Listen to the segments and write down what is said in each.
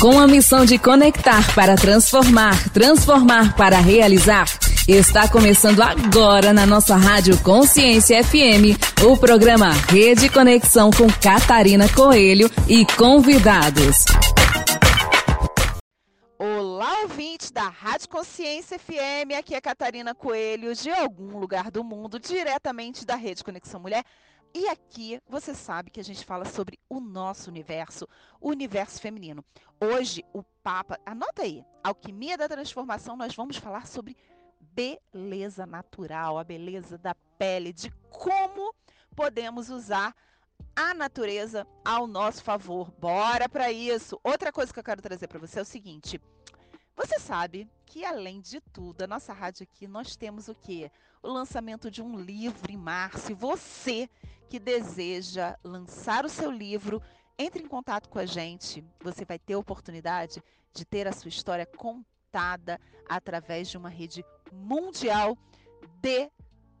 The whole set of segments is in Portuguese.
Com a missão de conectar para transformar, transformar para realizar, está começando agora na nossa Rádio Consciência FM o programa Rede Conexão com Catarina Coelho e convidados. Olá, ouvintes da Rádio Consciência FM. Aqui é Catarina Coelho, de algum lugar do mundo, diretamente da Rede Conexão Mulher. E aqui você sabe que a gente fala sobre o nosso universo, o universo feminino. Hoje, o Papa, anota aí, Alquimia da Transformação, nós vamos falar sobre beleza natural, a beleza da pele, de como podemos usar a natureza ao nosso favor. Bora para isso. Outra coisa que eu quero trazer para você é o seguinte: você sabe que além de tudo, a nossa rádio aqui nós temos o quê? O lançamento de um livro em março. E você que deseja lançar o seu livro, entre em contato com a gente. Você vai ter a oportunidade de ter a sua história contada através de uma rede mundial de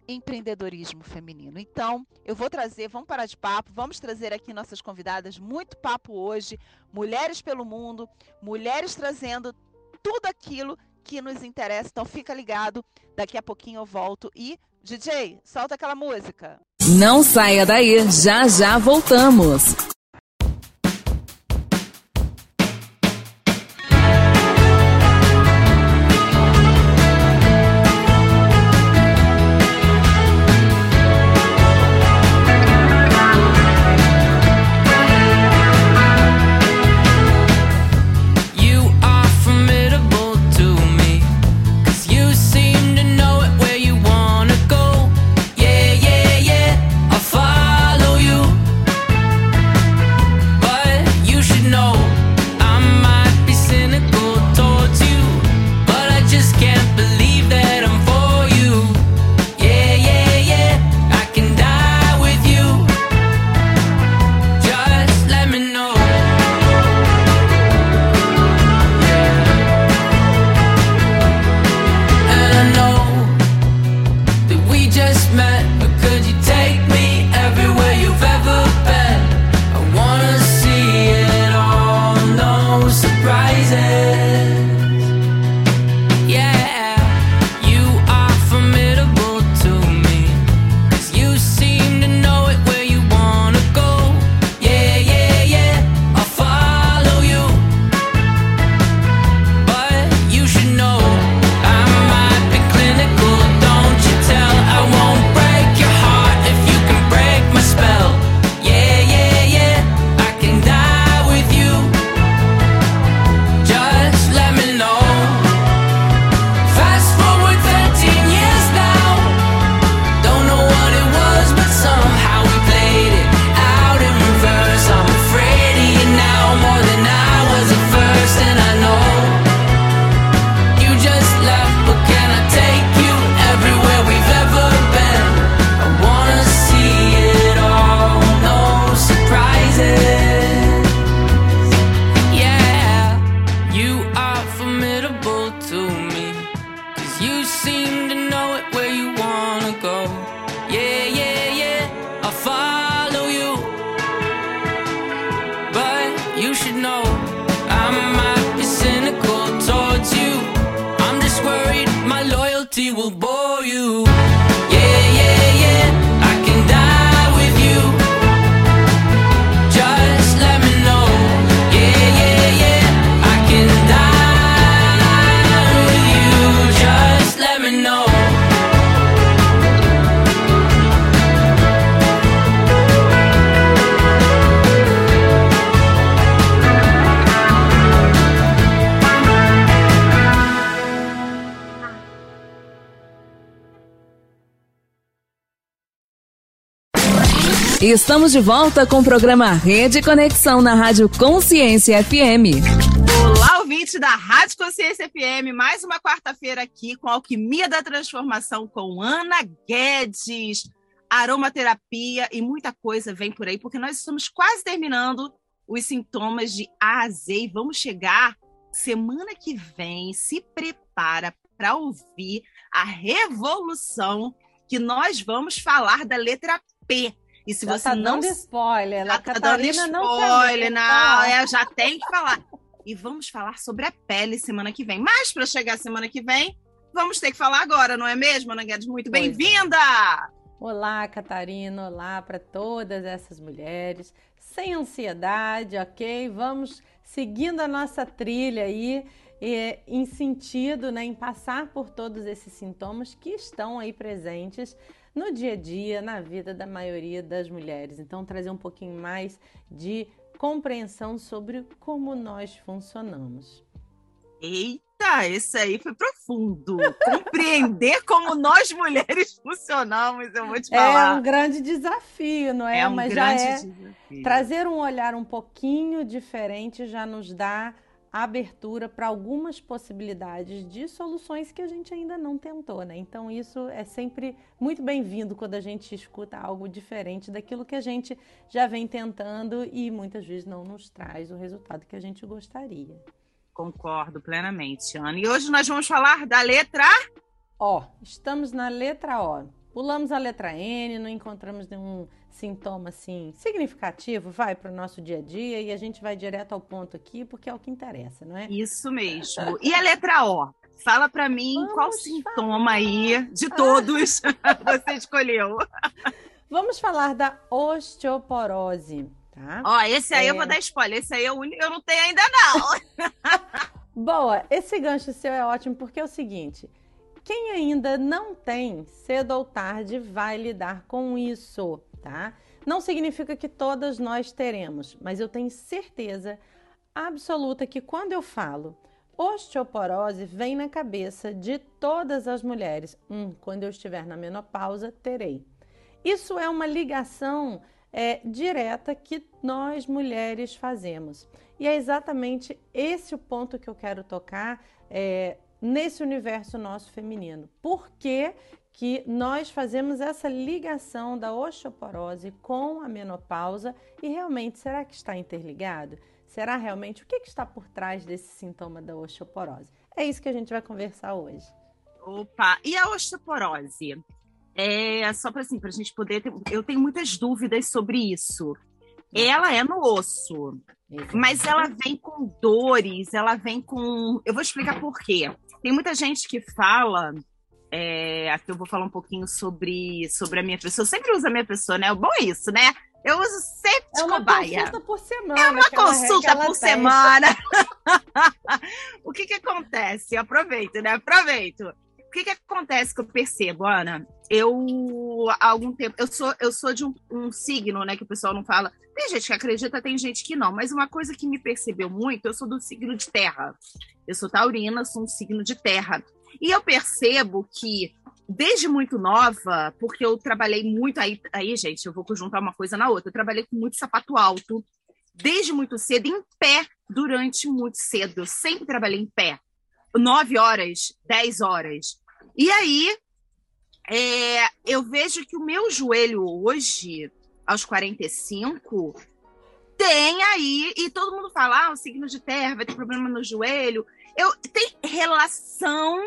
empreendedorismo feminino. Então, eu vou trazer, vamos parar de papo, vamos trazer aqui nossas convidadas, muito papo hoje, mulheres pelo mundo, mulheres trazendo tudo aquilo que nos interessa. Então, fica ligado, daqui a pouquinho eu volto e DJ, solta aquela música. Não saia daí, já já voltamos. Estamos de volta com o programa Rede Conexão na Rádio Consciência FM. Olá, ouvinte da Rádio Consciência FM, mais uma quarta-feira aqui com Alquimia da Transformação com Ana Guedes, aromaterapia e muita coisa vem por aí, porque nós estamos quase terminando os sintomas de A a Z e vamos chegar semana que vem. Se prepara para ouvir a revolução que nós vamos falar da letra P e se já você tá não. Dando spoiler, já tá dando spoiler, não, não, é, já tem que falar. e vamos falar sobre a pele semana que vem. Mas para chegar semana que vem, vamos ter que falar agora, não é mesmo, Ana Guedes? Muito é. bem-vinda! Olá, Catarina, olá para todas essas mulheres. Sem ansiedade, ok? Vamos seguindo a nossa trilha aí e, em sentido, né, em passar por todos esses sintomas que estão aí presentes no dia a dia, na vida da maioria das mulheres. Então, trazer um pouquinho mais de compreensão sobre como nós funcionamos. Eita, esse aí foi profundo. Compreender como nós mulheres funcionamos, eu vou te falar. É um grande desafio, não é? é um Mas já é desafio. trazer um olhar um pouquinho diferente já nos dá abertura para algumas possibilidades de soluções que a gente ainda não tentou, né? Então isso é sempre muito bem-vindo quando a gente escuta algo diferente daquilo que a gente já vem tentando e muitas vezes não nos traz o resultado que a gente gostaria. Concordo plenamente, Ana. E hoje nós vamos falar da letra O. Estamos na letra O. Pulamos a letra N, não encontramos nenhum sintoma assim significativo, vai para o nosso dia a dia e a gente vai direto ao ponto aqui, porque é o que interessa, não é? Isso mesmo. E a letra O? Fala para mim Vamos qual sintoma falar. aí de todos você escolheu. Vamos falar da osteoporose, tá? Ó, esse aí é... eu vou dar spoiler, esse aí eu, eu não tenho ainda não. Boa, esse gancho seu é ótimo porque é o seguinte, quem ainda não tem, cedo ou tarde vai lidar com isso, tá? Não significa que todas nós teremos, mas eu tenho certeza absoluta que quando eu falo osteoporose, vem na cabeça de todas as mulheres. Hum, quando eu estiver na menopausa, terei. Isso é uma ligação é, direta que nós mulheres fazemos. E é exatamente esse o ponto que eu quero tocar. É, nesse universo nosso feminino. Por que, que nós fazemos essa ligação da osteoporose com a menopausa e realmente será que está interligado? Será realmente o que, que está por trás desse sintoma da osteoporose? É isso que a gente vai conversar hoje. Opa, e a osteoporose? É só para assim, a gente poder ter, eu tenho muitas dúvidas sobre isso. Ela é no osso, mas ela vem com dores, ela vem com. Eu vou explicar por quê. Tem muita gente que fala. É, aqui eu vou falar um pouquinho sobre, sobre a minha pessoa. Eu sempre uso a minha pessoa, né? O bom é isso, né? Eu uso sempre de é uma cobaia. consulta por semana. É uma consulta por semana. o que que acontece? Eu aproveito, né? Aproveito. O que que acontece que eu percebo, Ana? Eu, há algum tempo, eu sou, eu sou de um, um signo, né? Que o pessoal não fala. Tem gente que acredita, tem gente que não. Mas uma coisa que me percebeu muito, eu sou do signo de terra. Eu sou taurina, sou um signo de terra. E eu percebo que desde muito nova, porque eu trabalhei muito aí, aí, gente, eu vou juntar uma coisa na outra. Eu trabalhei com muito sapato alto, desde muito cedo, em pé, durante muito cedo. Eu sempre trabalhei em pé. Nove horas, dez horas. E aí, é, eu vejo que o meu joelho hoje, aos 45, tem aí, e todo mundo fala, ah, o signo de terra vai ter problema no joelho. Eu, tem relação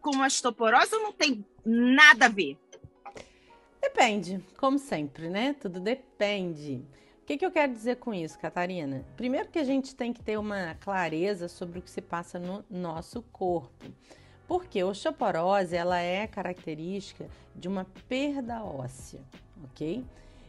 com a osteoporose ou não tem nada a ver? Depende, como sempre, né? Tudo depende. O que, que eu quero dizer com isso, Catarina? Primeiro que a gente tem que ter uma clareza sobre o que se passa no nosso corpo. Porque a osteoporose, ela é característica de uma perda óssea, ok?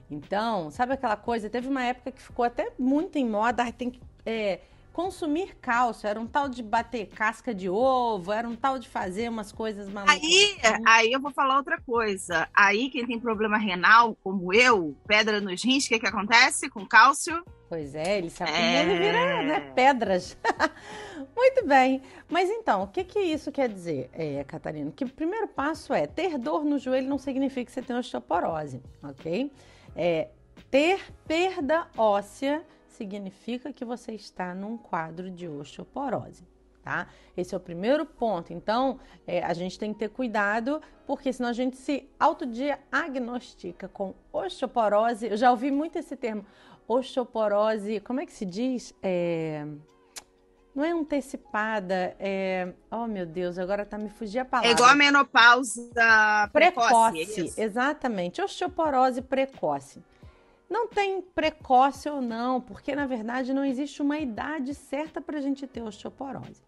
Então, sabe aquela coisa? Teve uma época que ficou até muito em moda, tem que é, consumir cálcio, era um tal de bater casca de ovo, era um tal de fazer umas coisas malucas. Aí, assim. aí eu vou falar outra coisa. Aí quem tem problema renal, como eu, pedra nos rins, o que, que acontece com cálcio? Pois é, ele se acumula é... e vira né, pedras. Muito bem. Mas então, o que, que isso quer dizer, é, Catarina? Que o primeiro passo é ter dor no joelho não significa que você tem osteoporose, ok? É, ter perda óssea significa que você está num quadro de osteoporose. Tá? Esse é o primeiro ponto. Então, é, a gente tem que ter cuidado, porque senão a gente se autodiagnostica com osteoporose. Eu já ouvi muito esse termo, osteoporose. Como é que se diz? É... Não é antecipada, é. Oh, meu Deus, agora tá me fugindo a palavra. É igual a menopausa precoce. precoce é exatamente. Osteoporose precoce. Não tem precoce ou não, porque na verdade não existe uma idade certa para a gente ter osteoporose.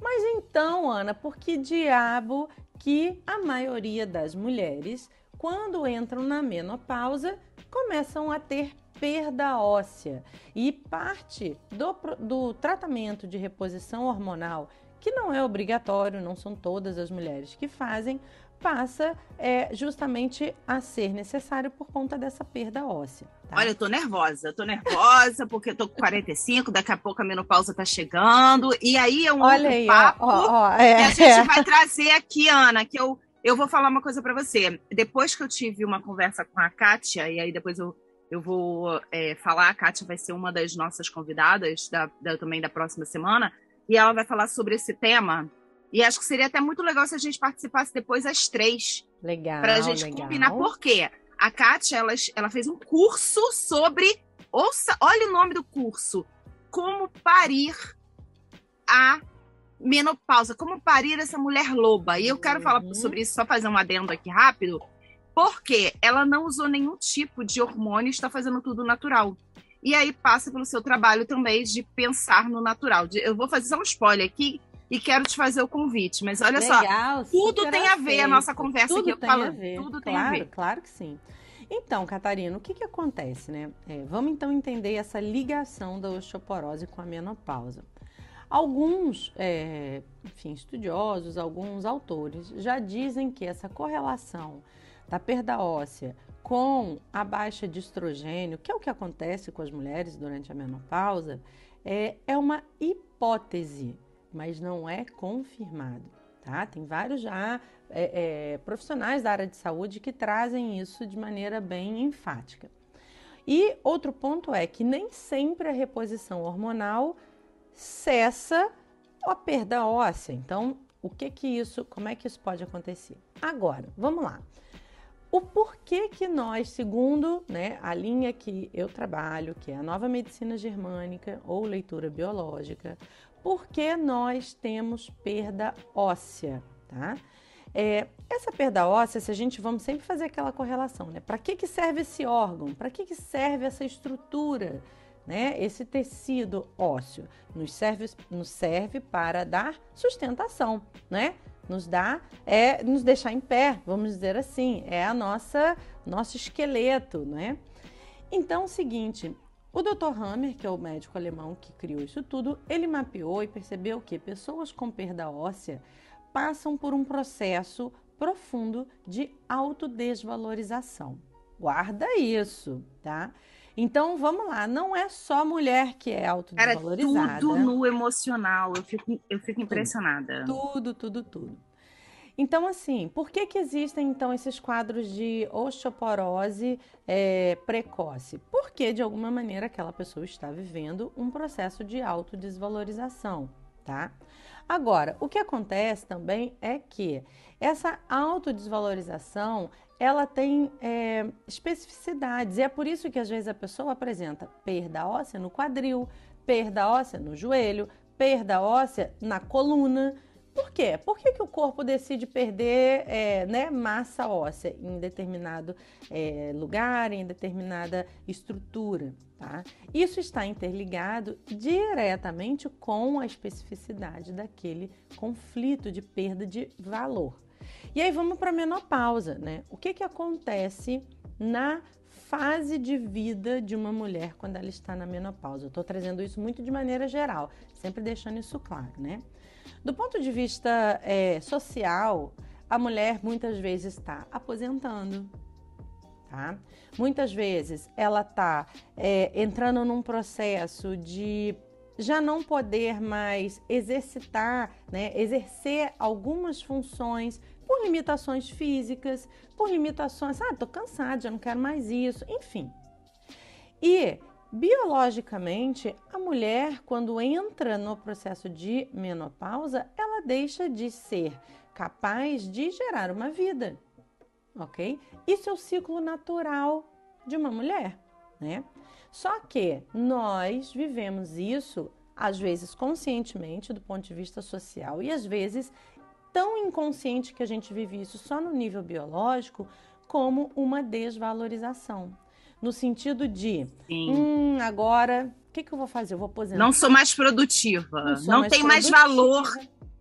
Mas então, Ana, por que diabo que a maioria das mulheres, quando entram na menopausa, começam a ter perda óssea? E parte do, do tratamento de reposição hormonal, que não é obrigatório, não são todas as mulheres que fazem, passa é, justamente a ser necessário por conta dessa perda óssea. Tá? Olha, eu tô nervosa, eu tô nervosa porque eu tô com 45, daqui a pouco a menopausa tá chegando, e aí é um Olha aí, papo ó, ó, é, que a gente é. vai trazer aqui, Ana, que eu, eu vou falar uma coisa para você. Depois que eu tive uma conversa com a Kátia, e aí depois eu, eu vou é, falar, a Kátia vai ser uma das nossas convidadas da, da, também da próxima semana, e ela vai falar sobre esse tema, e acho que seria até muito legal se a gente participasse depois às três. Legal. Para a gente legal. combinar. Por quê? A Kátia, ela, ela fez um curso sobre. Ouça, olha o nome do curso. Como parir a menopausa. Como parir essa mulher loba. E eu quero uhum. falar sobre isso, só fazer um adendo aqui rápido. Porque ela não usou nenhum tipo de hormônio, está fazendo tudo natural. E aí passa pelo seu trabalho também de pensar no natural. Eu vou fazer só um spoiler aqui e quero te fazer o convite. Mas olha Legal, só, tudo tem a ver a nossa conversa tudo aqui. Eu tem falo, a ver. tudo claro, tem a ver. Claro que sim. Então, Catarina, o que, que acontece, né? É, vamos então entender essa ligação da osteoporose com a menopausa. Alguns, é, enfim, estudiosos, alguns autores já dizem que essa correlação da perda óssea com a baixa de estrogênio, que é o que acontece com as mulheres durante a menopausa, é, é uma hipótese, mas não é confirmado. Tá? Tem vários já é, é, profissionais da área de saúde que trazem isso de maneira bem enfática. E outro ponto é que nem sempre a reposição hormonal cessa a perda óssea. Então, o que que isso, como é que isso pode acontecer? Agora, vamos lá. O porquê que nós, segundo né, a linha que eu trabalho, que é a nova medicina germânica ou leitura biológica, por que nós temos perda óssea, tá? É, essa perda óssea, se a gente vamos sempre fazer aquela correlação, né? Para que, que serve esse órgão? Para que, que serve essa estrutura? Né? Esse tecido ósseo nos serve, nos serve para dar sustentação, né? Nos dá, é nos deixar em pé, vamos dizer assim, é a nossa nosso esqueleto, né? Então, é o seguinte, o Dr. Hammer, que é o médico alemão que criou isso tudo, ele mapeou e percebeu que pessoas com perda óssea passam por um processo profundo de autodesvalorização. Guarda isso, tá? Então vamos lá, não é só mulher que é autodesvalorizada. Cara, tudo no emocional, eu fico, eu fico impressionada. Tudo, tudo, tudo. Então, assim, por que, que existem então esses quadros de osteoporose é, precoce? Porque, de alguma maneira, aquela pessoa está vivendo um processo de autodesvalorização, tá? Agora, o que acontece também é que essa autodesvalorização ela tem é, especificidades e é por isso que às vezes a pessoa apresenta perda óssea no quadril, perda óssea no joelho, perda óssea na coluna. Por quê? Por que, que o corpo decide perder é, né, massa óssea em determinado é, lugar, em determinada estrutura? Tá? Isso está interligado diretamente com a especificidade daquele conflito de perda de valor. E aí vamos para a menopausa, né? O que, que acontece na fase de vida de uma mulher quando ela está na menopausa? Eu estou trazendo isso muito de maneira geral, sempre deixando isso claro, né? Do ponto de vista é, social, a mulher muitas vezes está aposentando, tá? Muitas vezes ela está é, entrando num processo de já não poder mais exercitar, né, exercer algumas funções por limitações físicas, por limitações, ah, tô cansada, já não quero mais isso, enfim. E Biologicamente, a mulher, quando entra no processo de menopausa, ela deixa de ser capaz de gerar uma vida, ok? Isso é o ciclo natural de uma mulher, né? Só que nós vivemos isso, às vezes conscientemente, do ponto de vista social, e às vezes tão inconsciente que a gente vive isso só no nível biológico, como uma desvalorização. No sentido de, hum, agora, o que, que eu vou fazer? Eu vou aposentar. Não sou mais produtiva. Não, não mais tem produtiva. mais valor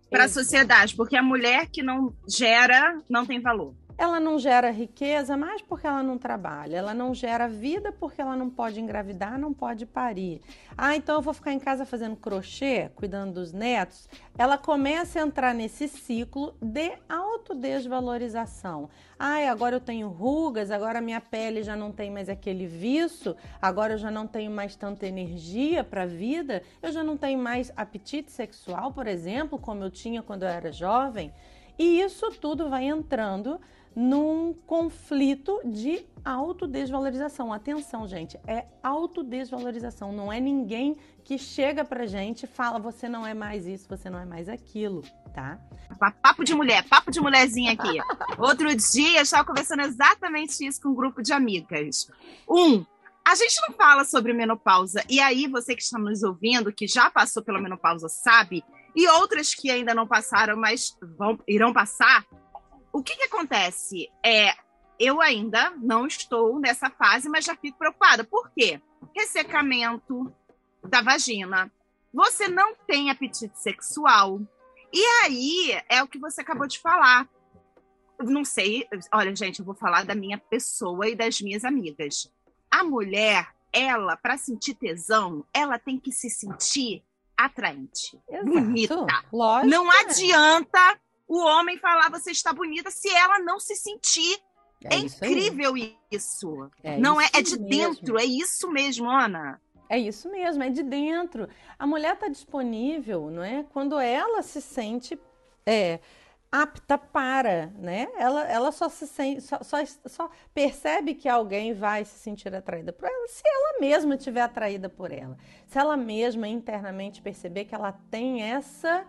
para a sociedade, porque a mulher que não gera não tem valor. Ela não gera riqueza mais porque ela não trabalha. Ela não gera vida porque ela não pode engravidar, não pode parir. Ah, então eu vou ficar em casa fazendo crochê, cuidando dos netos. Ela começa a entrar nesse ciclo de autodesvalorização. Ah, agora eu tenho rugas, agora minha pele já não tem mais aquele viço, agora eu já não tenho mais tanta energia para a vida, eu já não tenho mais apetite sexual, por exemplo, como eu tinha quando eu era jovem. E isso tudo vai entrando num conflito de autodesvalorização. Atenção, gente, é autodesvalorização. Não é ninguém que chega pra gente e fala você não é mais isso, você não é mais aquilo, tá? Papo de mulher, papo de mulherzinha aqui. Outro dia eu estava conversando exatamente isso com um grupo de amigas. Um, a gente não fala sobre menopausa, e aí você que está nos ouvindo, que já passou pela menopausa, sabe, e outras que ainda não passaram, mas vão, irão passar, o que, que acontece? É, eu ainda não estou nessa fase, mas já fico preocupada. Por quê? Ressecamento da vagina. Você não tem apetite sexual. E aí é o que você acabou de falar. Não sei, olha, gente, eu vou falar da minha pessoa e das minhas amigas. A mulher, ela, para sentir tesão, ela tem que se sentir atraente, Exato. bonita. Lógico. Não adianta o homem falar você está bonita se ela não se sentir. É, é incrível isso. É não isso é, é de mesmo. dentro, é isso mesmo, Ana. É isso mesmo, é de dentro. A mulher está disponível, não é? Quando ela se sente é, apta para, né? Ela, ela só se sente, só, só, só, percebe que alguém vai se sentir atraída por ela se ela mesma estiver atraída por ela. Se ela mesma internamente perceber que ela tem essa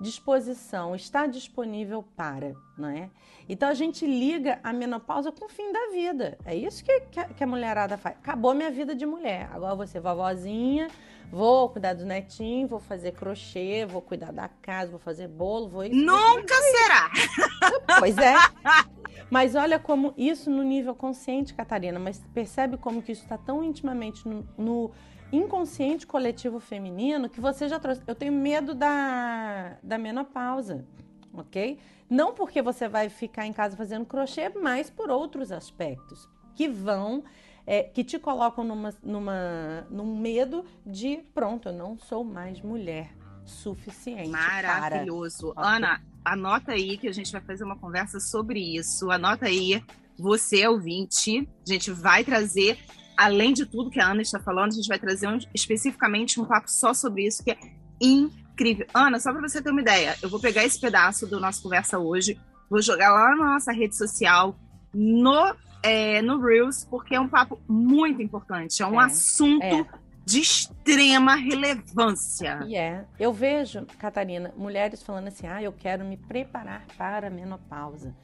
disposição, está disponível para, não é? Então a gente liga a menopausa com o fim da vida. É isso que, que a mulherada faz. Acabou minha vida de mulher. Agora vou ser vovozinha, vou cuidar do netinho, vou fazer crochê, vou cuidar da casa, vou fazer bolo, vou. Nunca será! Pois é. Mas olha como isso no nível consciente, Catarina, mas percebe como que isso está tão intimamente no, no inconsciente coletivo feminino que você já trouxe. Eu tenho medo da, da menopausa, ok? Não porque você vai ficar em casa fazendo crochê, mas por outros aspectos que vão, é, que te colocam numa, numa, num medo de, pronto, eu não sou mais mulher suficiente. Maravilhoso. Para... Ana, anota aí que a gente vai fazer uma conversa sobre isso. Anota aí, você ouvinte, a gente vai trazer além de tudo que a Ana está falando, a gente vai trazer um, especificamente um papo só sobre isso, que é incrível. Ana, só para você ter uma ideia, eu vou pegar esse pedaço do nosso conversa hoje, vou jogar lá na nossa rede social, no, é, no Reels, porque é um papo muito importante, é um é, assunto. É. De extrema relevância. E é. Eu vejo, Catarina, mulheres falando assim: ah, eu quero me preparar para a menopausa.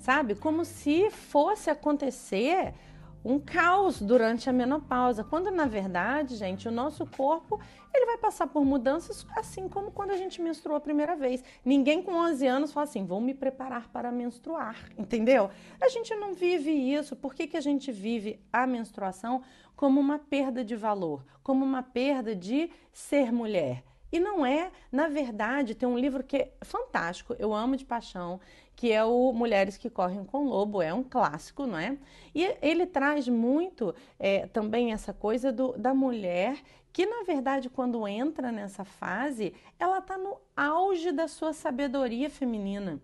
Sabe? Como se fosse acontecer um caos durante a menopausa, quando na verdade, gente, o nosso corpo ele vai passar por mudanças assim como quando a gente menstruou a primeira vez. Ninguém com 11 anos fala assim, vou me preparar para menstruar, entendeu? A gente não vive isso. Por que, que a gente vive a menstruação como uma perda de valor, como uma perda de ser mulher? E não é, na verdade, tem um livro que é fantástico, eu amo de paixão, que é o Mulheres que Correm com Lobo, é um clássico, não é? E ele traz muito é, também essa coisa do, da mulher que, na verdade, quando entra nessa fase, ela está no auge da sua sabedoria feminina.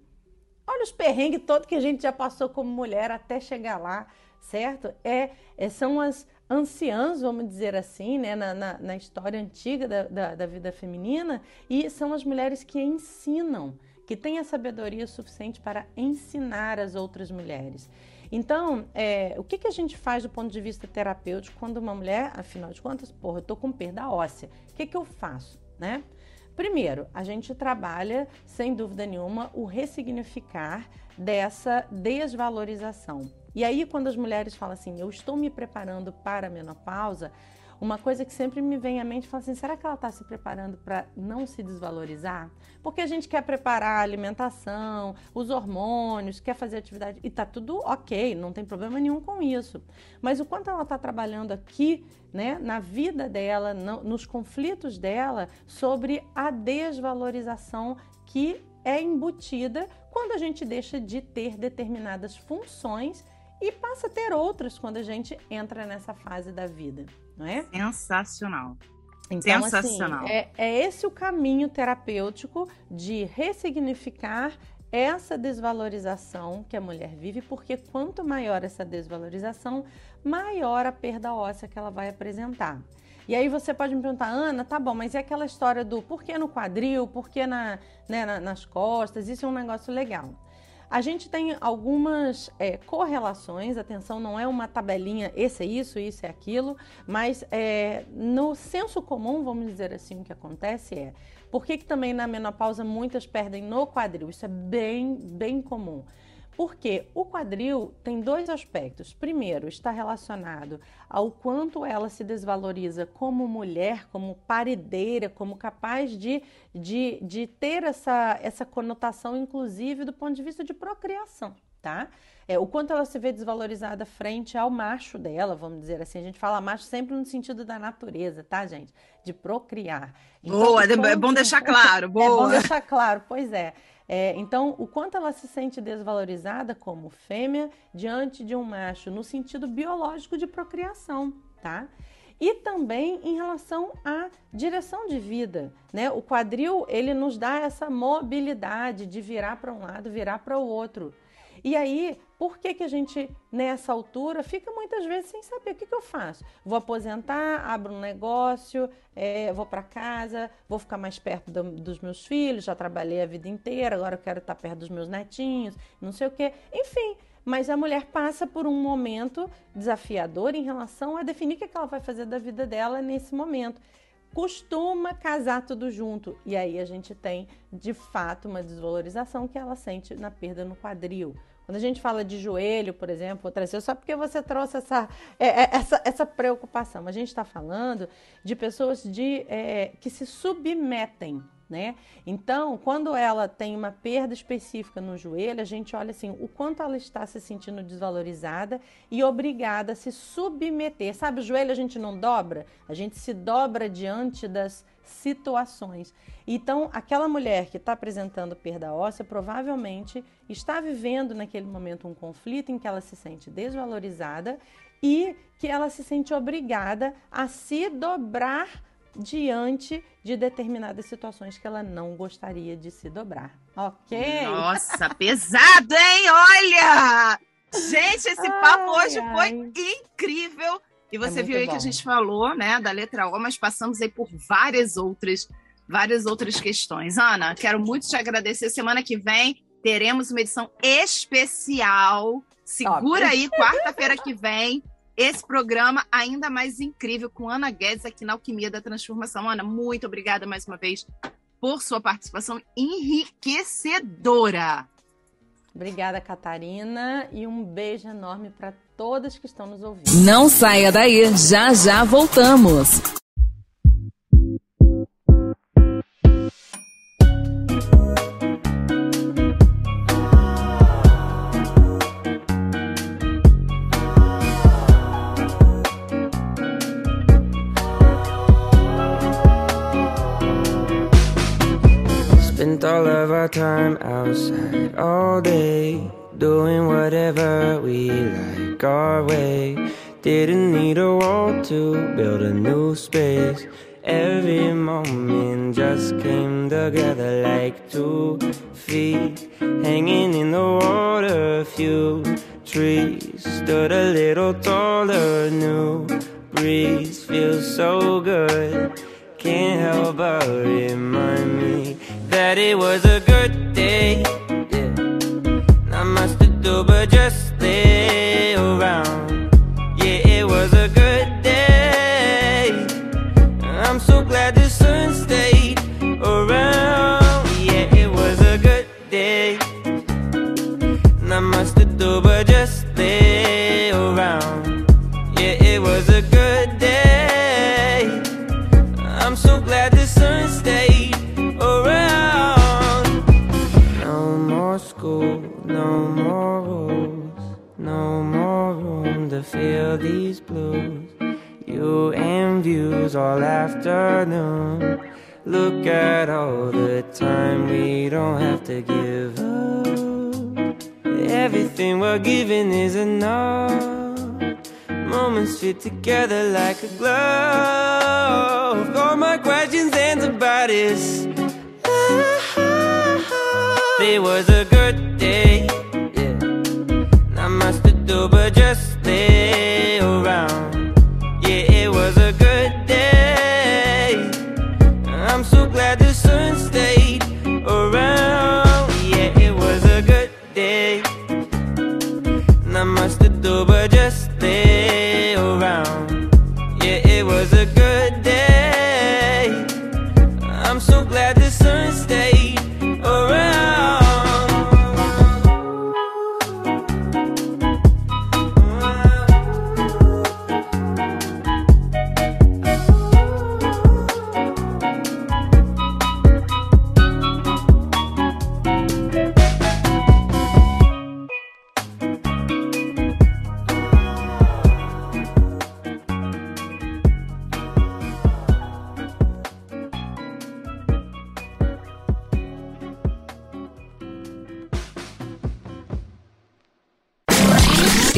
Olha os perrengues todos que a gente já passou como mulher até chegar lá, certo? É, é são as, anciãs, vamos dizer assim, né, na, na, na história antiga da, da, da, vida feminina, e são as mulheres que ensinam, que têm a sabedoria suficiente para ensinar as outras mulheres. Então, é, o que, que a gente faz do ponto de vista terapêutico quando uma mulher, afinal de contas, porra, eu tô com perda óssea, o que, que eu faço, né? Primeiro, a gente trabalha, sem dúvida nenhuma, o ressignificar dessa desvalorização. E aí, quando as mulheres falam assim, eu estou me preparando para a menopausa, uma coisa que sempre me vem à mente, fala assim, será que ela está se preparando para não se desvalorizar? Porque a gente quer preparar a alimentação, os hormônios, quer fazer atividade e tá tudo ok, não tem problema nenhum com isso. Mas o quanto ela está trabalhando aqui, né, na vida dela, no, nos conflitos dela, sobre a desvalorização que é embutida quando a gente deixa de ter determinadas funções e passa a ter outras quando a gente entra nessa fase da vida, não é? Sensacional. Então, assim, Sensacional. Assim, é, é esse o caminho terapêutico de ressignificar essa desvalorização que a mulher vive, porque quanto maior essa desvalorização, maior a perda óssea que ela vai apresentar. E aí você pode me perguntar, Ana, tá bom, mas e aquela história do por que no quadril, por que na, né, nas costas? Isso é um negócio legal. A gente tem algumas é, correlações, atenção, não é uma tabelinha, esse é isso, isso é aquilo, mas é, no senso comum, vamos dizer assim, o que acontece é, por que, que também na menopausa muitas perdem no quadril? Isso é bem, bem comum. Porque o quadril tem dois aspectos. Primeiro, está relacionado ao quanto ela se desvaloriza como mulher, como paredeira, como capaz de, de, de ter essa, essa conotação, inclusive do ponto de vista de procriação, tá? É, o quanto ela se vê desvalorizada frente ao macho dela, vamos dizer assim. A gente fala macho sempre no sentido da natureza, tá, gente? De procriar. Então, boa, é bom deixar claro. Boa. É bom deixar claro, pois é. É, então, o quanto ela se sente desvalorizada como fêmea diante de um macho, no sentido biológico de procriação, tá? E também em relação à direção de vida, né? O quadril, ele nos dá essa mobilidade de virar para um lado, virar para o outro. E aí, por que, que a gente, nessa altura, fica muitas vezes sem saber o que, que eu faço? Vou aposentar, abro um negócio, é, vou para casa, vou ficar mais perto do, dos meus filhos, já trabalhei a vida inteira, agora eu quero estar perto dos meus netinhos, não sei o quê. Enfim, mas a mulher passa por um momento desafiador em relação a definir o que, que ela vai fazer da vida dela nesse momento costuma casar tudo junto. E aí a gente tem, de fato, uma desvalorização que ela sente na perda no quadril. Quando a gente fala de joelho, por exemplo, vou trazer só porque você trouxe essa, é, é, essa, essa preocupação. A gente está falando de pessoas de, é, que se submetem né? Então, quando ela tem uma perda específica no joelho, a gente olha assim, o quanto ela está se sentindo desvalorizada e obrigada a se submeter. Sabe, o joelho a gente não dobra, a gente se dobra diante das situações. Então, aquela mulher que está apresentando perda óssea provavelmente está vivendo naquele momento um conflito em que ela se sente desvalorizada e que ela se sente obrigada a se dobrar diante de determinadas situações que ela não gostaria de se dobrar. Ok? Nossa, pesado, hein? Olha! Gente, esse ai, papo hoje ai. foi incrível. E você é viu aí bom. que a gente falou, né, da letra O, mas passamos aí por várias outras, várias outras questões. Ana, quero muito te agradecer. Semana que vem teremos uma edição especial. Segura Top. aí, quarta-feira que vem esse programa ainda mais incrível com Ana Guedes aqui na Alquimia da Transformação. Ana, muito obrigada mais uma vez por sua participação enriquecedora. Obrigada, Catarina, e um beijo enorme para todas que estão nos ouvindo. Não saia daí, já já voltamos. Spent all of our time outside all day, doing whatever we like our way. Didn't need a wall to build a new space. Every moment just came together like two feet hanging in the water. Few trees stood a little taller. New breeze feels so good. Can't help but remind me it was a afternoon. Look at all the time we don't have to give up. Everything we're giving is enough. Moments fit together like a glove. All my questions and about this. Ah, they were the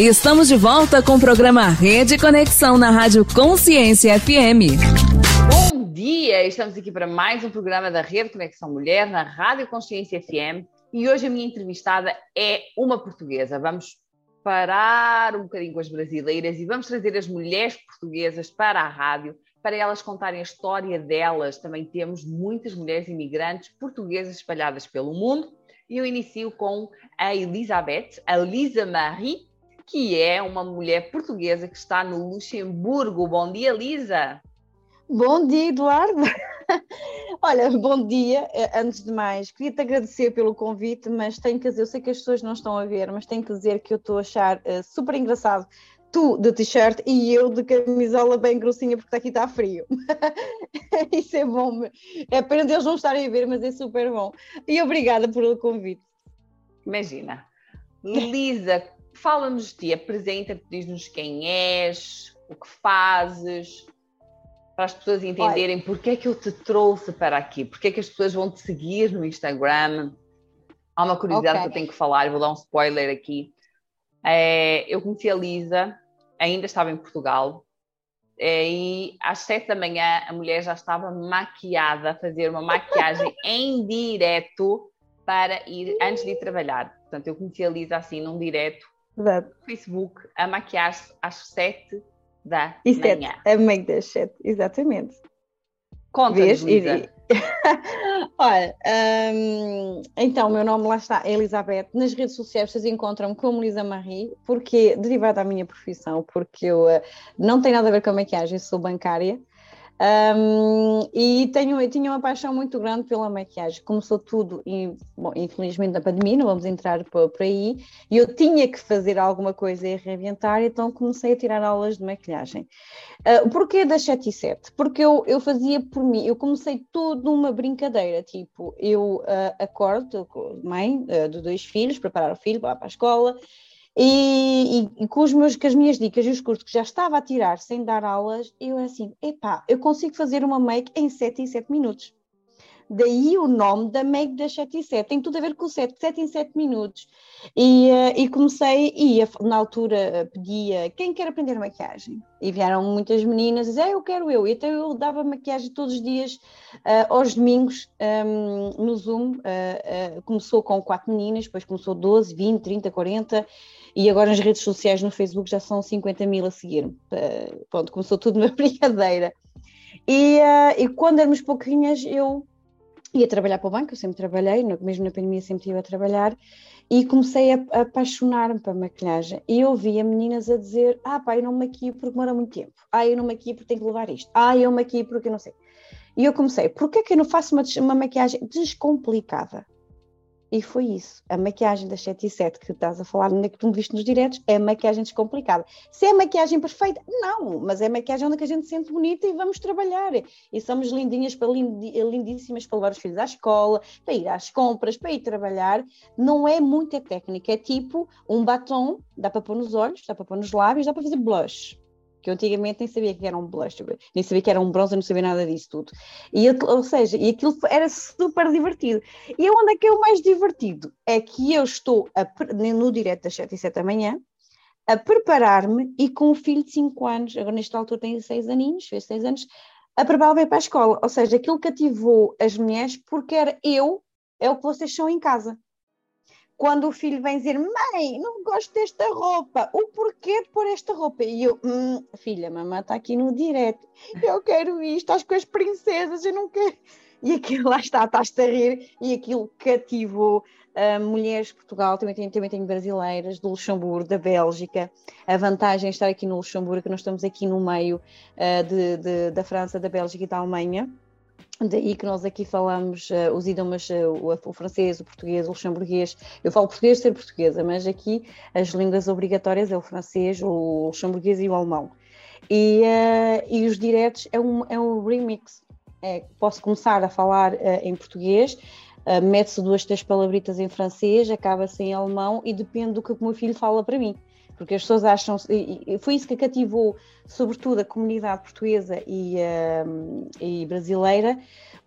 Estamos de volta com o programa Rede Conexão na Rádio Consciência FM. Bom dia! Estamos aqui para mais um programa da Rede Conexão Mulher na Rádio Consciência FM e hoje a minha entrevistada é uma portuguesa. Vamos parar um bocadinho com as brasileiras e vamos trazer as mulheres portuguesas para a rádio para elas contarem a história delas. Também temos muitas mulheres imigrantes portuguesas espalhadas pelo mundo e eu inicio com a Elizabeth, a Lisa Marie, que é uma mulher portuguesa que está no Luxemburgo. Bom dia, Lisa. Bom dia, Eduardo. Olha, bom dia. Eh, antes de mais, queria-te agradecer pelo convite, mas tenho que dizer, eu sei que as pessoas não estão a ver, mas tenho que dizer que eu estou a achar uh, super engraçado tu de t-shirt e eu de camisola bem grossinha porque aqui está frio. Isso é bom. É pena eles não estarem a ver, mas é super bom. E obrigada pelo convite. Imagina. Lisa, Fala-nos de ti, apresenta-te, diz-nos quem és, o que fazes, para as pessoas entenderem Olha. porque é que eu te trouxe para aqui, porque é que as pessoas vão te seguir no Instagram. Há uma curiosidade okay. que eu tenho que falar, vou dar um spoiler aqui. É, eu conheci a Lisa, ainda estava em Portugal, é, e às sete da manhã a mulher já estava maquiada, a fazer uma maquiagem em direto para ir antes de ir trabalhar. Portanto, eu conheci a Lisa assim num direto Exato. Facebook a maquiar-se às 7 da e manhã. a meio das 7, exatamente. Conta-nos, Lisa. Olha, um, então, o meu nome lá está, é Elizabeth. Nas redes sociais vocês encontram-me como Lisa Marie, porque derivado da minha profissão, porque eu uh, não tenho nada a ver com a maquiagem, sou bancária. Um, e tenho, eu tinha uma paixão muito grande pela maquiagem. Começou tudo, e, bom, infelizmente, na pandemia, não vamos entrar por, por, aí, e eu tinha que fazer alguma coisa e reinventar, então comecei a tirar aulas de maquilhagem. Uh, porquê das 7 e 7? Porque eu, eu fazia por mim, eu comecei tudo numa brincadeira, tipo, eu uh, acordo, mãe uh, de dois filhos, preparar o filho para, para a escola, e, e, e, com, os meus, com as minhas dicas e os cursos que já estava a tirar sem dar aulas, eu assim, epá, eu consigo fazer uma make em 7 em 7 minutos. Daí o nome da make das 7 em 7, tem tudo a ver com o 7, 7 em 7 minutos. E, uh, e comecei, e na altura pedia quem quer aprender maquiagem. E vieram muitas meninas ah, eu quero eu. Então eu dava maquiagem todos os dias, uh, aos domingos, um, no Zoom. Uh, começou com 4 meninas, depois começou 12, 20, 30, 40 e agora nas redes sociais no Facebook já são 50 mil a seguir-me. Pronto, começou tudo uma brincadeira. E, uh, e quando éramos pouquinhas, eu ia trabalhar para o banco, eu sempre trabalhei, mesmo na pandemia sempre estive a trabalhar, e comecei a, a apaixonar-me para maquilhagem. E eu via meninas a dizer: Ah, pá, eu não me maquio porque demora muito tempo. Ah, eu não me maquio porque tenho que levar isto. Ah, eu me maquio porque eu não sei. E eu comecei: Porquê é que eu não faço uma, uma maquiagem descomplicada? E foi isso. A maquiagem das 7 e 7 que estás a falar, que tu me viste nos diretos, é maquiagem descomplicada. Se é maquiagem perfeita, não, mas é maquiagem onde a gente se sente bonita e vamos trabalhar. E somos lindinhas, para lindíssimas para levar os filhos à escola, para ir às compras, para ir trabalhar. Não é muita técnica, é tipo um batom, dá para pôr nos olhos, dá para pôr nos lábios, dá para fazer blush. Que eu antigamente nem sabia que era um blush, nem sabia que era um bronzer, não sabia nada disso tudo. E, ou seja, e aquilo era super divertido. E onde é que é o mais divertido? É que eu estou a, no direto das 7 e 7 da manhã, a preparar-me e com o filho de 5 anos, agora nesta altura tem 6 aninhos, fez 6 anos, a preparar-me para a escola. Ou seja, aquilo cativou as mulheres porque era eu, é o que vocês são em casa quando o filho vem dizer: Mãe, não gosto desta roupa, o porquê de pôr esta roupa? E eu, hum, filha, mamãe está aqui no direto, eu quero isto, estás com as princesas, eu não quero. E aquilo lá está, estás a rir, e aquilo cativou uh, mulheres de Portugal, também tenho, também tenho brasileiras, do Luxemburgo, da Bélgica. A vantagem de estar aqui no Luxemburgo que nós estamos aqui no meio uh, de, de, da França, da Bélgica e da Alemanha. Daí que nós aqui falamos uh, os idiomas, uh, o, o, francês, o português, o luxemburguês. Eu falo português ser portuguesa, mas aqui as línguas obrigatórias é o francês, o luxemburguês e o alemão. E, uh, e os diretos é um, é um remix. É, posso começar a falar em português, mete-se duas, três palabritas em francês, acaba-se em alemão e depende do que o meu filho fala para mim porque as pessoas acham, e foi isso que cativou, sobretudo, a comunidade portuguesa e, uh, e brasileira,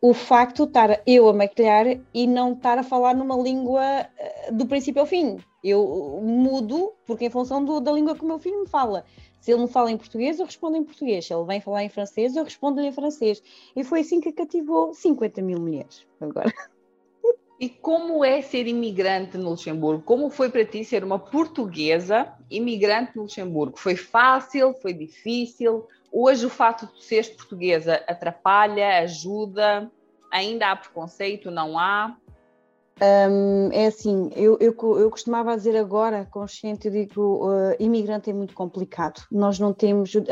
o facto de estar eu a maquilhar e não estar a falar numa língua uh, do princípio ao fim. Eu mudo, porque em função do, da língua que o meu filho me fala. Se ele me fala em português, eu respondo em português. Se ele vem falar em francês, eu respondo-lhe em francês. E foi assim que cativou 50 mil mulheres. Agora. E como é ser imigrante no Luxemburgo? Como foi para ti ser uma portuguesa imigrante no Luxemburgo? Foi fácil? Foi difícil? Hoje o fato de seres portuguesa atrapalha, ajuda? Ainda há preconceito? Não há? Um, é assim, eu, eu, eu, costumava dizer agora, consciente, eu digo, uh, imigrante é muito complicado. Nós não temos, uh,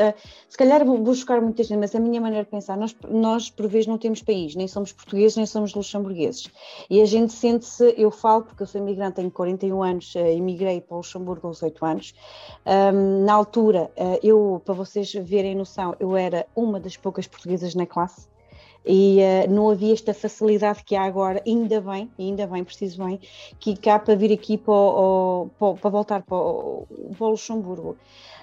se calhar vou buscar muita gente, mas a minha maneira de pensar, nós, nós por vezes não temos país, nem somos portugueses, nem somos luxemburgueses. E a gente sente-se, eu falo, porque eu sou imigrante, tenho 41 anos, uh, imigrei para o Luxemburgo aos 8 anos. Um, na altura, eu, para vocês verem noção, eu era uma das poucas portuguesas na classe e uh, não havia esta facilidade que há agora, ainda bem, ainda bem, preciso bem, que cá para vir aqui para, o, para, para voltar para o, para o Luxemburgo.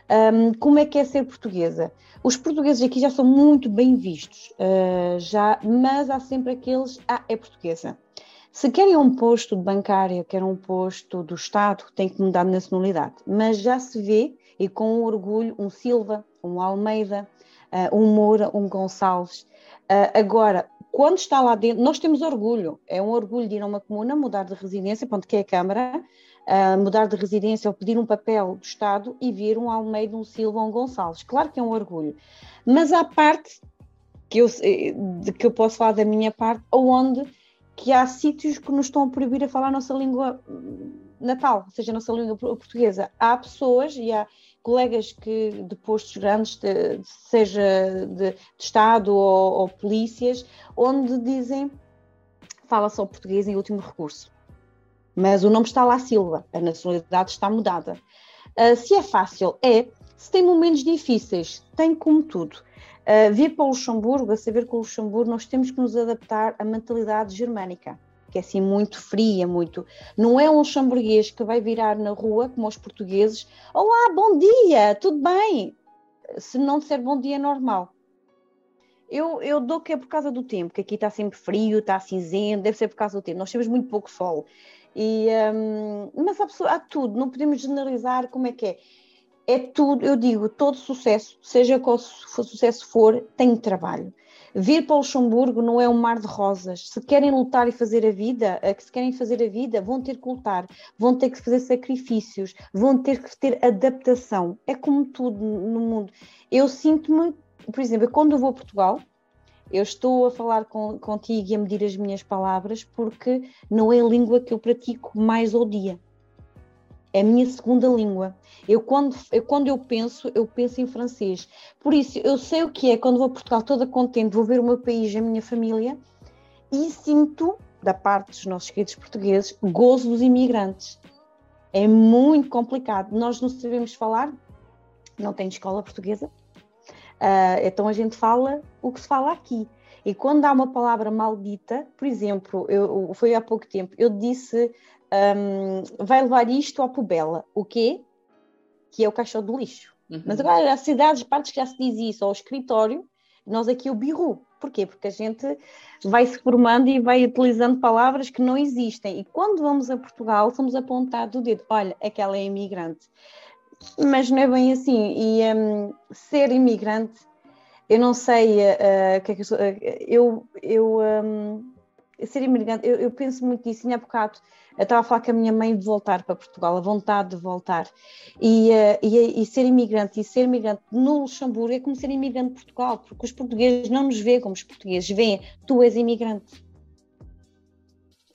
Um, como é que é ser portuguesa? Os portugueses aqui já são muito bem vistos, uh, já, mas há sempre aqueles, ah, é portuguesa. Se querem um posto de bancária, querem um posto do Estado, tem que mudar de nacionalidade. Mas já se vê, e com orgulho, um Silva, um Almeida, uh, um Moura, um Gonçalves, Uh, agora, quando está lá dentro, nós temos orgulho, é um orgulho de ir a uma comuna, mudar de residência, ponto que é a Câmara, uh, mudar de residência ou pedir um papel do Estado e vir um Almeida, um Silva, um Gonçalves. Claro que é um orgulho. Mas há parte que eu, de que eu posso falar da minha parte, onde que há sítios que nos estão a proibir a falar a nossa língua natal, ou seja, a nossa língua portuguesa. Há pessoas e há colegas que de postos grandes, de, seja de, de Estado ou, ou, polícias, onde dizem fala só português em último recurso. Mas o nome está lá Silva, a nacionalidade está mudada. Uh, se é fácil, é. Se tem momentos difíceis, tem como tudo. Uh, vir para o Luxemburgo, a saber que o Luxemburgo nós temos que nos adaptar à mentalidade germânica que é assim muito fria, muito. Não é um luxemburguês que vai virar na rua, como os portugueses, olá, bom dia, tudo bem? Se não disser bom dia, é normal. Eu, eu dou que é por causa do tempo, que aqui está sempre frio, está cinzento, deve ser por causa do tempo. Nós temos muito pouco sol. E, um, mas há, pessoa, há tudo, não podemos generalizar como é que é. É tudo, eu digo, todo sucesso, seja qual sucesso for, tem trabalho. Vir para o Luxemburgo não é um mar de rosas. Se querem lutar e fazer a vida, que se querem fazer a vida, vão ter que lutar, vão ter que fazer sacrifícios, vão ter que ter adaptação. É como tudo no mundo. Eu sinto-me, por exemplo, quando eu vou a Portugal, eu estou a falar com, contigo e a medir as minhas palavras porque não é a língua que eu pratico mais ao dia é a minha segunda língua. Eu quando, eu quando eu penso, eu penso em francês. Por isso, eu sei o que é quando vou a Portugal toda contente, vou ver o meu país, a minha família, e sinto, da parte dos nossos queridos portugueses, gozo dos imigrantes. É muito complicado. Nós não sabemos falar, não tem escola portuguesa, uh, então a gente fala o que se fala aqui. E quando há uma palavra maldita, por exemplo, eu, foi há pouco tempo, eu disse um, vai levar isto à pubela. O quê? Que é o caixão do lixo. Uhum. Mas agora, as cidades, partes que já se diz isso, ou o escritório, nós aqui o birro. Porquê? Porque a gente vai se formando e vai utilizando palavras que não existem. E quando vamos a Portugal, somos apontados o dedo. Olha, aquela é imigrante. Mas não é bem assim. E um, ser imigrante, eu não sei uh, que é que eu sou. Uh, eu, eu um, ser imigrante, eu, eu penso muito nisso. E há bocado eu estava a falar com a minha mãe de voltar para Portugal, a vontade de voltar. E, uh, e, e, ser imigrante, e ser imigrante no Luxemburgo é como ser imigrante de Portugal, porque os portugueses não nos veem como os portugueses veem, tu és imigrante.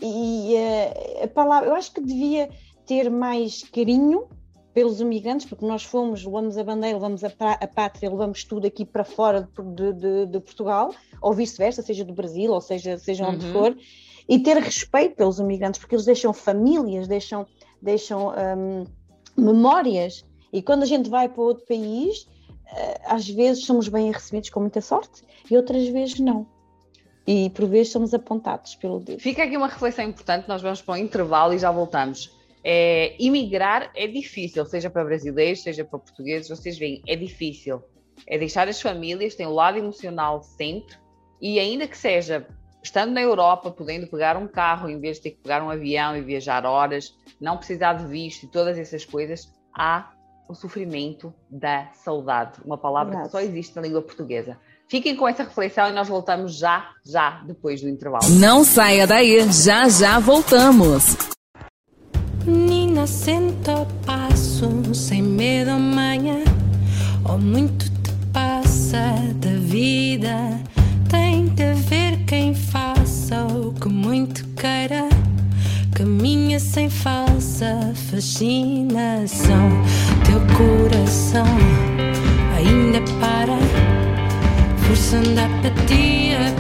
E uh, a palavra, eu acho que devia ter mais carinho pelos imigrantes, porque nós fomos, levamos a bandeira, levamos a, a pátria, levamos tudo aqui para fora de, de, de Portugal, ou vice-versa, seja do Brasil, ou seja, seja onde uhum. for, e ter respeito pelos imigrantes, porque eles deixam famílias, deixam, deixam um, memórias. E quando a gente vai para outro país, eh, às vezes somos bem recebidos com muita sorte e outras vezes não. E por vezes somos apontados pelo dedo. Fica aqui uma reflexão importante, nós vamos para um intervalo e já voltamos. É, imigrar é difícil, seja para brasileiros, seja para portugueses, vocês veem, é difícil. É deixar as famílias, tem o lado emocional sempre, e ainda que seja estando na Europa, podendo pegar um carro em vez de ter que pegar um avião e viajar horas, não precisar de visto e todas essas coisas, há o sofrimento da saudade, uma palavra que só existe na língua portuguesa. Fiquem com essa reflexão e nós voltamos já, já depois do intervalo. Não saia daí, já já voltamos. Menina, senta passo, sem medo amanhã, ou muito te passa da vida Sem falsa fascinação. Teu coração ainda para, forçando a apatia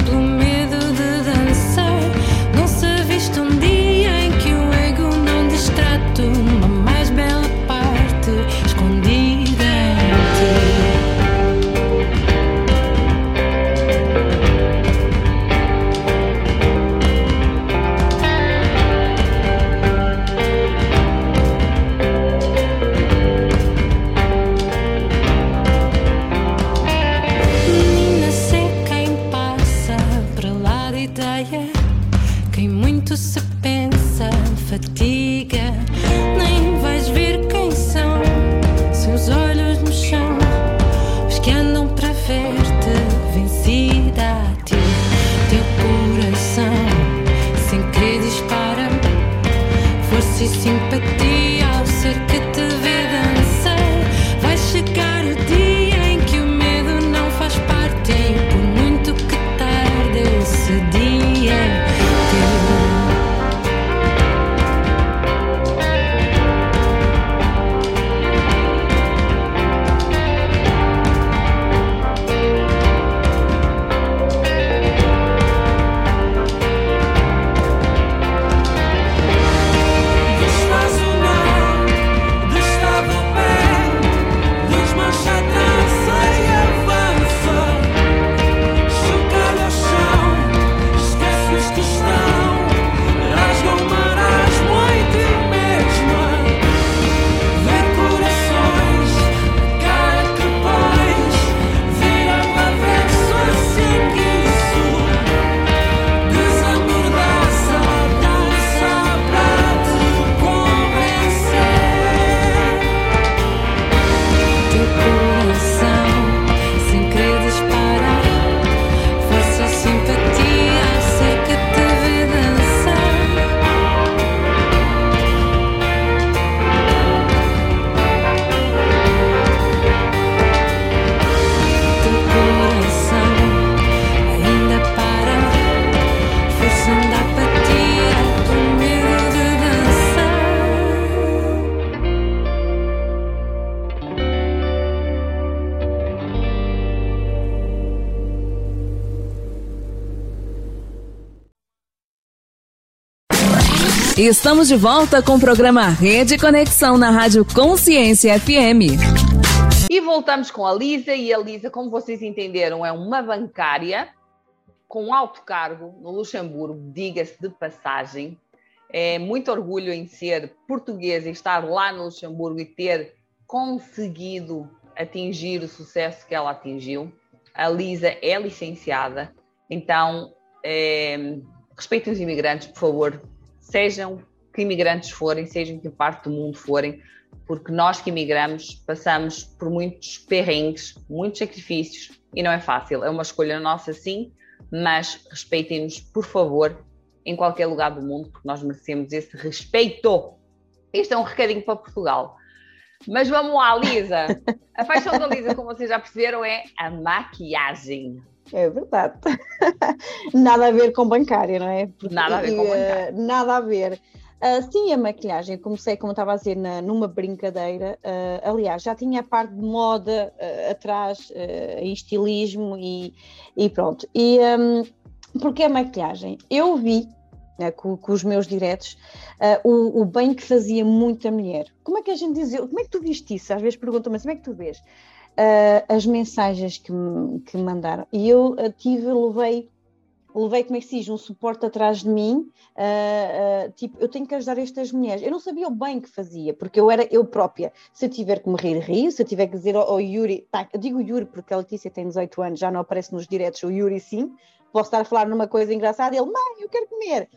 Estamos de volta com o programa Rede Conexão na Rádio Consciência FM. E voltamos com a Lisa. E a Lisa, como vocês entenderam, é uma bancária com alto cargo no Luxemburgo, diga-se de passagem. É muito orgulho em ser portuguesa e estar lá no Luxemburgo e ter conseguido atingir o sucesso que ela atingiu. A Lisa é licenciada, então é, respeitem os imigrantes, por favor, sejam que imigrantes forem, sejam que parte do mundo forem, porque nós que imigramos passamos por muitos perrengues, muitos sacrifícios e não é fácil. É uma escolha nossa, sim, mas respeitem-nos, por favor, em qualquer lugar do mundo, porque nós merecemos esse respeito. Este é um recadinho para Portugal. Mas vamos lá, Lisa. A paixão da Lisa, como vocês já perceberam, é a maquiagem. É verdade. nada a ver com bancária, não é? Porque, nada a ver com bancária. Uh, nada a ver. Uh, sim, a maquilhagem, comecei, como estava a dizer, na, numa brincadeira. Uh, aliás, já tinha a parte de moda uh, atrás, em estilismo e, e pronto. E um, porque a maquilhagem? Eu vi né, com, com, os meus diretos o, o, bem que fazia muita mulher. Como é que a gente diz? Como é que tu viste isso? Às vezes perguntam-me assim, como é que tu vês? As mensagens que me, que mandaram. E eu tive, levei levei, como é que se diz, um suporte atrás de mim, uh, uh, tipo, eu tenho que ajudar estas mulheres. Eu não sabia o bem que fazia, porque eu era eu própria. Se eu tiver que me rir, rio. Se eu tiver que dizer ao, ao Yuri, tá, eu digo Yuri porque a Letícia tem 18 anos, já não aparece nos diretos, o Yuri sim. Posso estar a falar numa coisa engraçada ele, mãe, eu quero comer.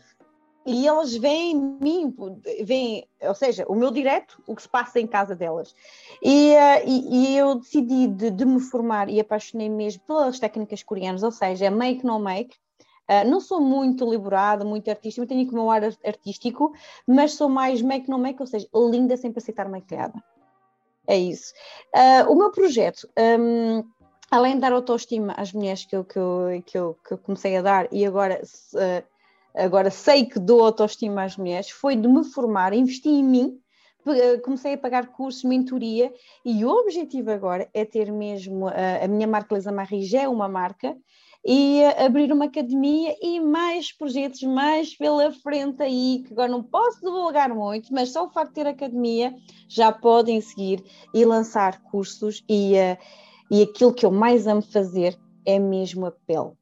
E elas veem mim, veem, ou seja, o meu direto, o que se passa em casa delas. E, uh, e, e eu decidi de, de, me formar e apaixonei mesmo pelas técnicas coreanas, ou seja, make no make, Uh, não sou muito elaborada, muito artística, tenho aqui o meu ar artístico, mas sou mais make no make, ou seja, linda sem aceitar maquilhada. É isso. Uh, o meu projeto, um, além de dar autoestima às mulheres que eu, que eu, que eu, que eu comecei a dar e agora, uh, agora sei que dou autoestima às mulheres, foi de me formar, investir em mim, comecei a pagar cursos, mentoria e o objetivo agora é ter mesmo a minha marca Lisa Marie já é uma marca e abrir uma academia e mais projetos mais pela frente aí, que agora não posso divulgar muito, mas só o facto de ter academia já podem seguir e lançar cursos e, e aquilo que eu mais amo fazer é mesmo a pele.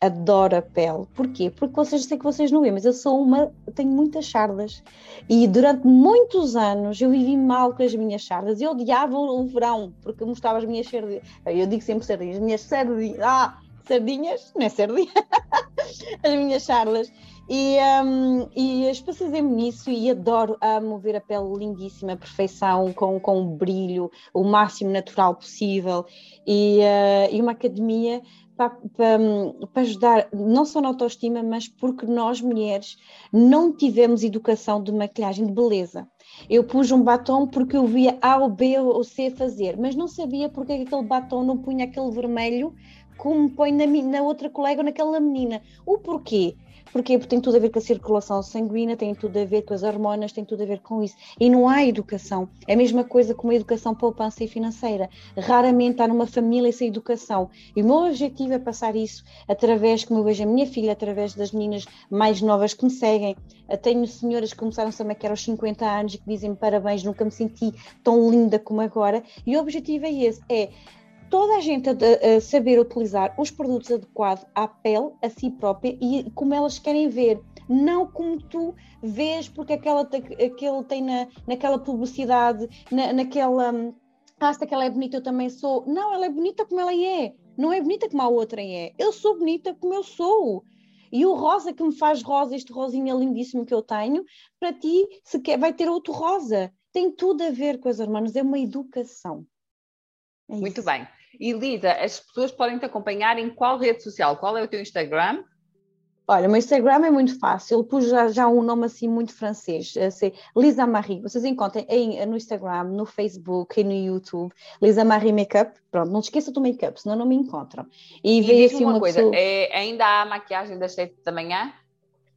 Adoro a pele. Porquê? Porque vocês sei que vocês não veem, mas eu sou uma, tenho muitas chardas. E durante muitos anos eu vivi mal com as minhas chardas. Eu odiava o verão, porque eu mostrava as minhas sardinhas. Eu digo sempre sardinhas, as minhas sardinhas. Ah, sardinhas, não é sardinha, as minhas charlas. E, um, e especializei-me nisso e adoro amo ver a pele lindíssima, perfeição, com, com o brilho, o máximo natural possível. E, uh, e uma academia para, para, ajudar, não só na autoestima, mas porque nós mulheres não tivemos educação de maquilhagem, de beleza. Eu pus um batom porque eu via A ou B ou C fazer, mas não sabia porque aquele batom não punha aquele vermelho como põe na, na outra colega ou naquela menina. O porquê? Porquê? Porque tem tudo a ver com a circulação sanguínea, tem tudo a ver com as hormonas, tem tudo a ver com isso. E não há educação. É a mesma coisa com a educação poupança e financeira. Raramente há numa família essa educação. E o meu objetivo é passar isso através, como eu vejo a minha filha, através das meninas mais novas que me seguem. Tenho senhoras que começaram a maquiar aos 50 anos e que dizem parabéns, nunca me senti tão linda como agora. E o objetivo é esse, é toda a gente a, a, saber utilizar os produtos adequados à pele, a si própria e como elas querem ver, não como tu vês, porque aquela, aquele tem na, naquela publicidade, na, naquela. Ah, se aquela é bonita, eu também sou. Não, ela é bonita como ela é. Não é bonita como a outra é. Eu sou bonita como eu sou. E o rosa que me faz rosa, este rosinha lindíssimo que eu tenho, para ti se quer, vai ter outro rosa. Tem tudo a ver com as hormonas, é uma educação. É Muito bem. E Lisa, as pessoas podem te acompanhar em qual rede social? Qual é o teu Instagram? Olha, o meu Instagram é muito fácil, pus já, já um nome assim muito francês, assim, Lisa Marie. Vocês encontram em, no Instagram, no Facebook e no YouTube, Lisa Marie Makeup. Pronto, não te esqueça do make-up, senão não me encontram. E, e veio assim uma, uma coisa, pessoa... é, ainda há maquiagem das 7 da manhã?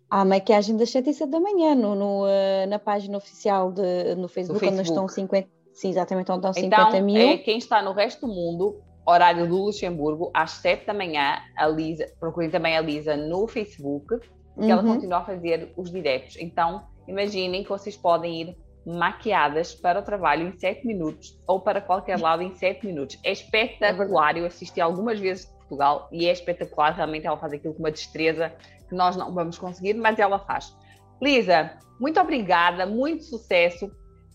Há maquiagem das 7 e 7 da manhã no, no uh, na página oficial de, no Facebook, no Facebook. onde estão 50 Sim, exatamente, onde então, 50 mil. É, quem está no resto do mundo, horário do Luxemburgo, às 7 da manhã, a Lisa, procurem também a Lisa no Facebook, que uhum. ela continua a fazer os diretos. Então, imaginem que vocês podem ir maquiadas para o trabalho em 7 minutos ou para qualquer lado em 7 minutos. É espetacular, eu assisti algumas vezes de Portugal e é espetacular, realmente ela faz aquilo com uma destreza que nós não vamos conseguir, mas ela faz. Lisa, muito obrigada, muito sucesso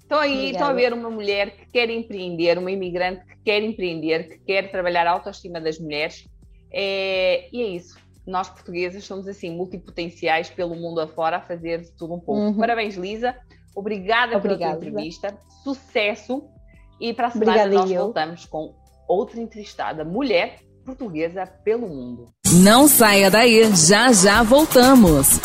Estão aí, estão a ver uma mulher que quer empreender, uma imigrante que quer empreender, que quer trabalhar a autoestima das mulheres. É, e é isso. Nós portuguesas somos assim multipotenciais pelo mundo afora a fazer de tudo um pouco. Uhum. Parabéns, Lisa. Obrigada, Obrigada pela tua entrevista. Sucesso. E para a semana Obrigada, nós eu. voltamos com outra entrevistada, mulher portuguesa pelo mundo. Não saia daí, já já voltamos.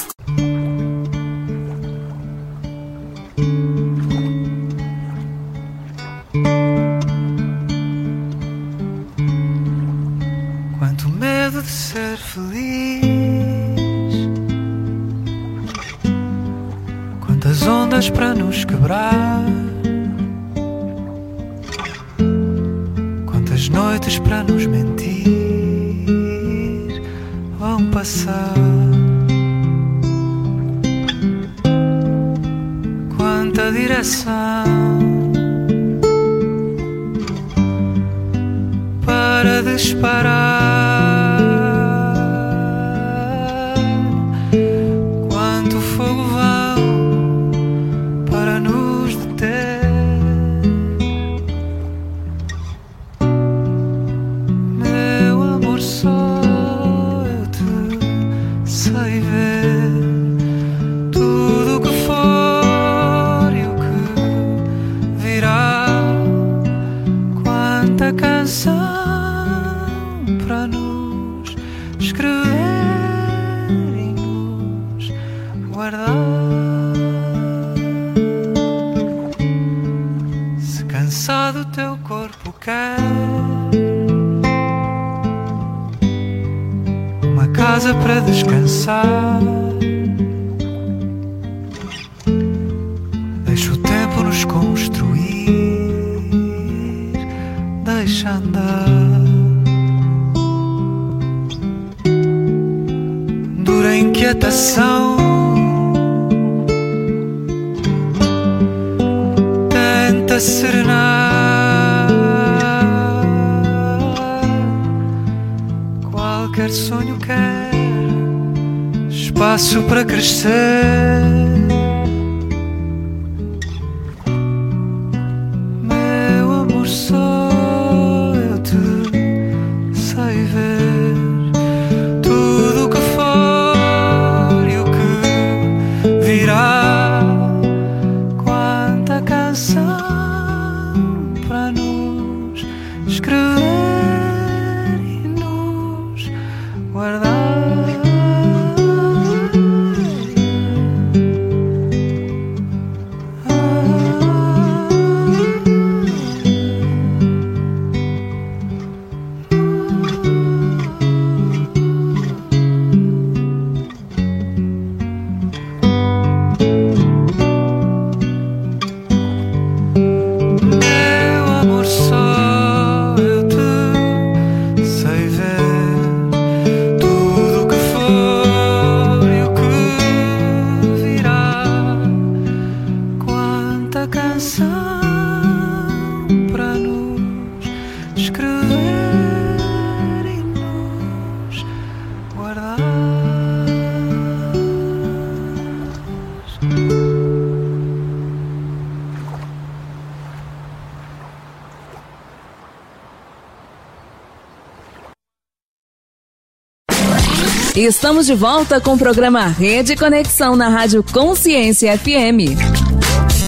Estamos de volta com o programa Rede Conexão na Rádio Consciência FM.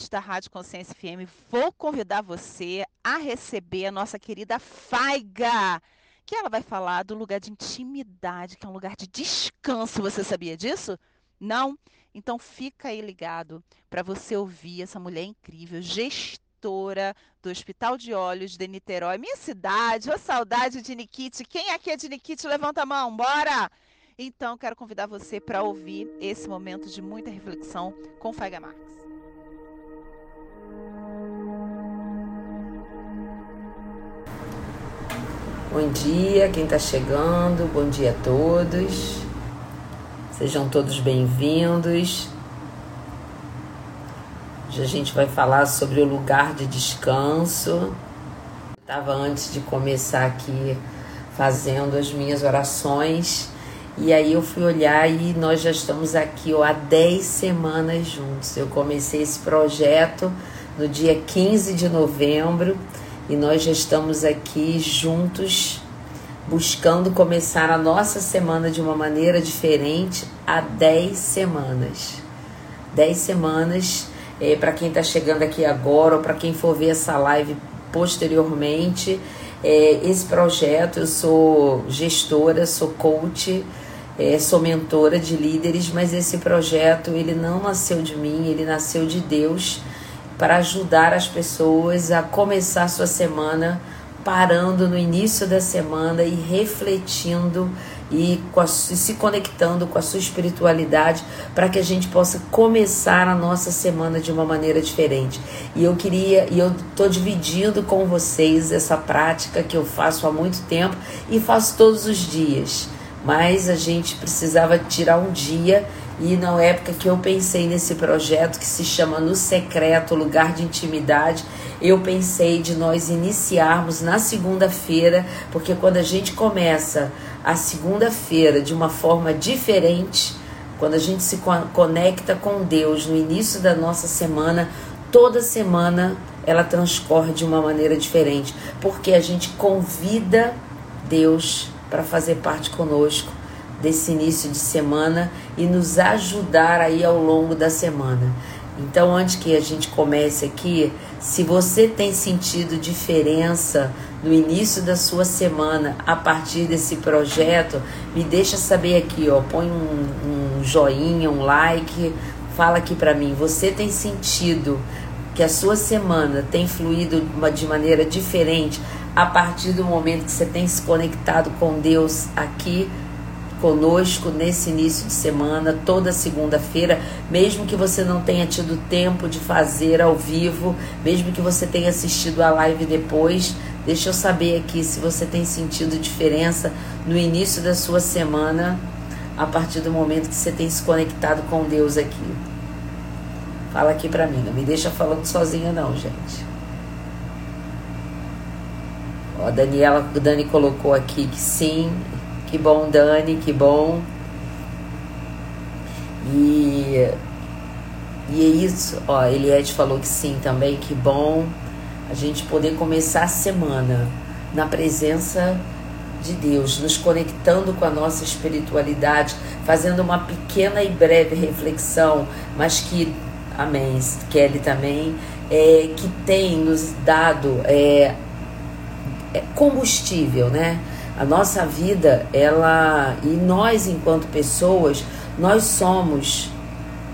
Da Rádio Consciência FM, vou convidar você a receber a nossa querida Faiga, que ela vai falar do lugar de intimidade, que é um lugar de descanso. Você sabia disso? Não? Então fica aí ligado para você ouvir essa mulher incrível, gestora do Hospital de Olhos de Niterói, minha cidade, ô saudade de Nikite. Quem aqui é de Nikite? Levanta a mão, bora! Então, quero convidar você para ouvir esse momento de muita reflexão com Faiga Marx. Bom dia, quem está chegando, bom dia a todos. Sejam todos bem-vindos. Hoje a gente vai falar sobre o lugar de descanso. Estava antes de começar aqui fazendo as minhas orações e aí eu fui olhar e nós já estamos aqui ó, há 10 semanas juntos. Eu comecei esse projeto no dia 15 de novembro e nós já estamos aqui juntos buscando começar a nossa semana de uma maneira diferente há 10 semanas. 10 semanas, é, para quem está chegando aqui agora ou para quem for ver essa live posteriormente, é, esse projeto, eu sou gestora, sou coach, é, sou mentora de líderes, mas esse projeto ele não nasceu de mim, ele nasceu de Deus para ajudar as pessoas a começar sua semana parando no início da semana e refletindo e, a, se conectando com a sua espiritualidade para que a gente possa começar a nossa semana de uma maneira diferente. E eu queria, e eu estou dividindo com vocês essa prática que eu faço há muito tempo e faço todos os dias. Mas a gente precisava tirar um dia e na época que eu pensei nesse projeto que se chama No Secreto, Lugar de Intimidade, eu pensei de nós iniciarmos na segunda-feira, porque quando a gente começa a segunda-feira de uma forma diferente, quando a gente se conecta com Deus no início da nossa semana, toda semana ela transcorre de uma maneira diferente, porque a gente convida Deus para fazer parte conosco desse início de semana e nos ajudar aí ao longo da semana. Então, antes que a gente comece aqui, se você tem sentido diferença no início da sua semana a partir desse projeto, me deixa saber aqui, ó, põe um, um joinha, um like, fala aqui para mim. Você tem sentido que a sua semana tem fluído de maneira diferente a partir do momento que você tem se conectado com Deus aqui conosco nesse início de semana, toda segunda-feira, mesmo que você não tenha tido tempo de fazer ao vivo, mesmo que você tenha assistido a live depois, deixa eu saber aqui se você tem sentido diferença no início da sua semana, a partir do momento que você tem se conectado com Deus aqui. Fala aqui pra mim, não me deixa falando sozinha não, gente. Ó, Daniela, Dani colocou aqui que sim, que bom, Dani, que bom. E, e é isso, ó, Eliette falou que sim também, que bom a gente poder começar a semana na presença de Deus, nos conectando com a nossa espiritualidade, fazendo uma pequena e breve reflexão, mas que, amém, Kelly também, é, que tem nos dado é combustível, né? A nossa vida, ela e nós enquanto pessoas, nós somos,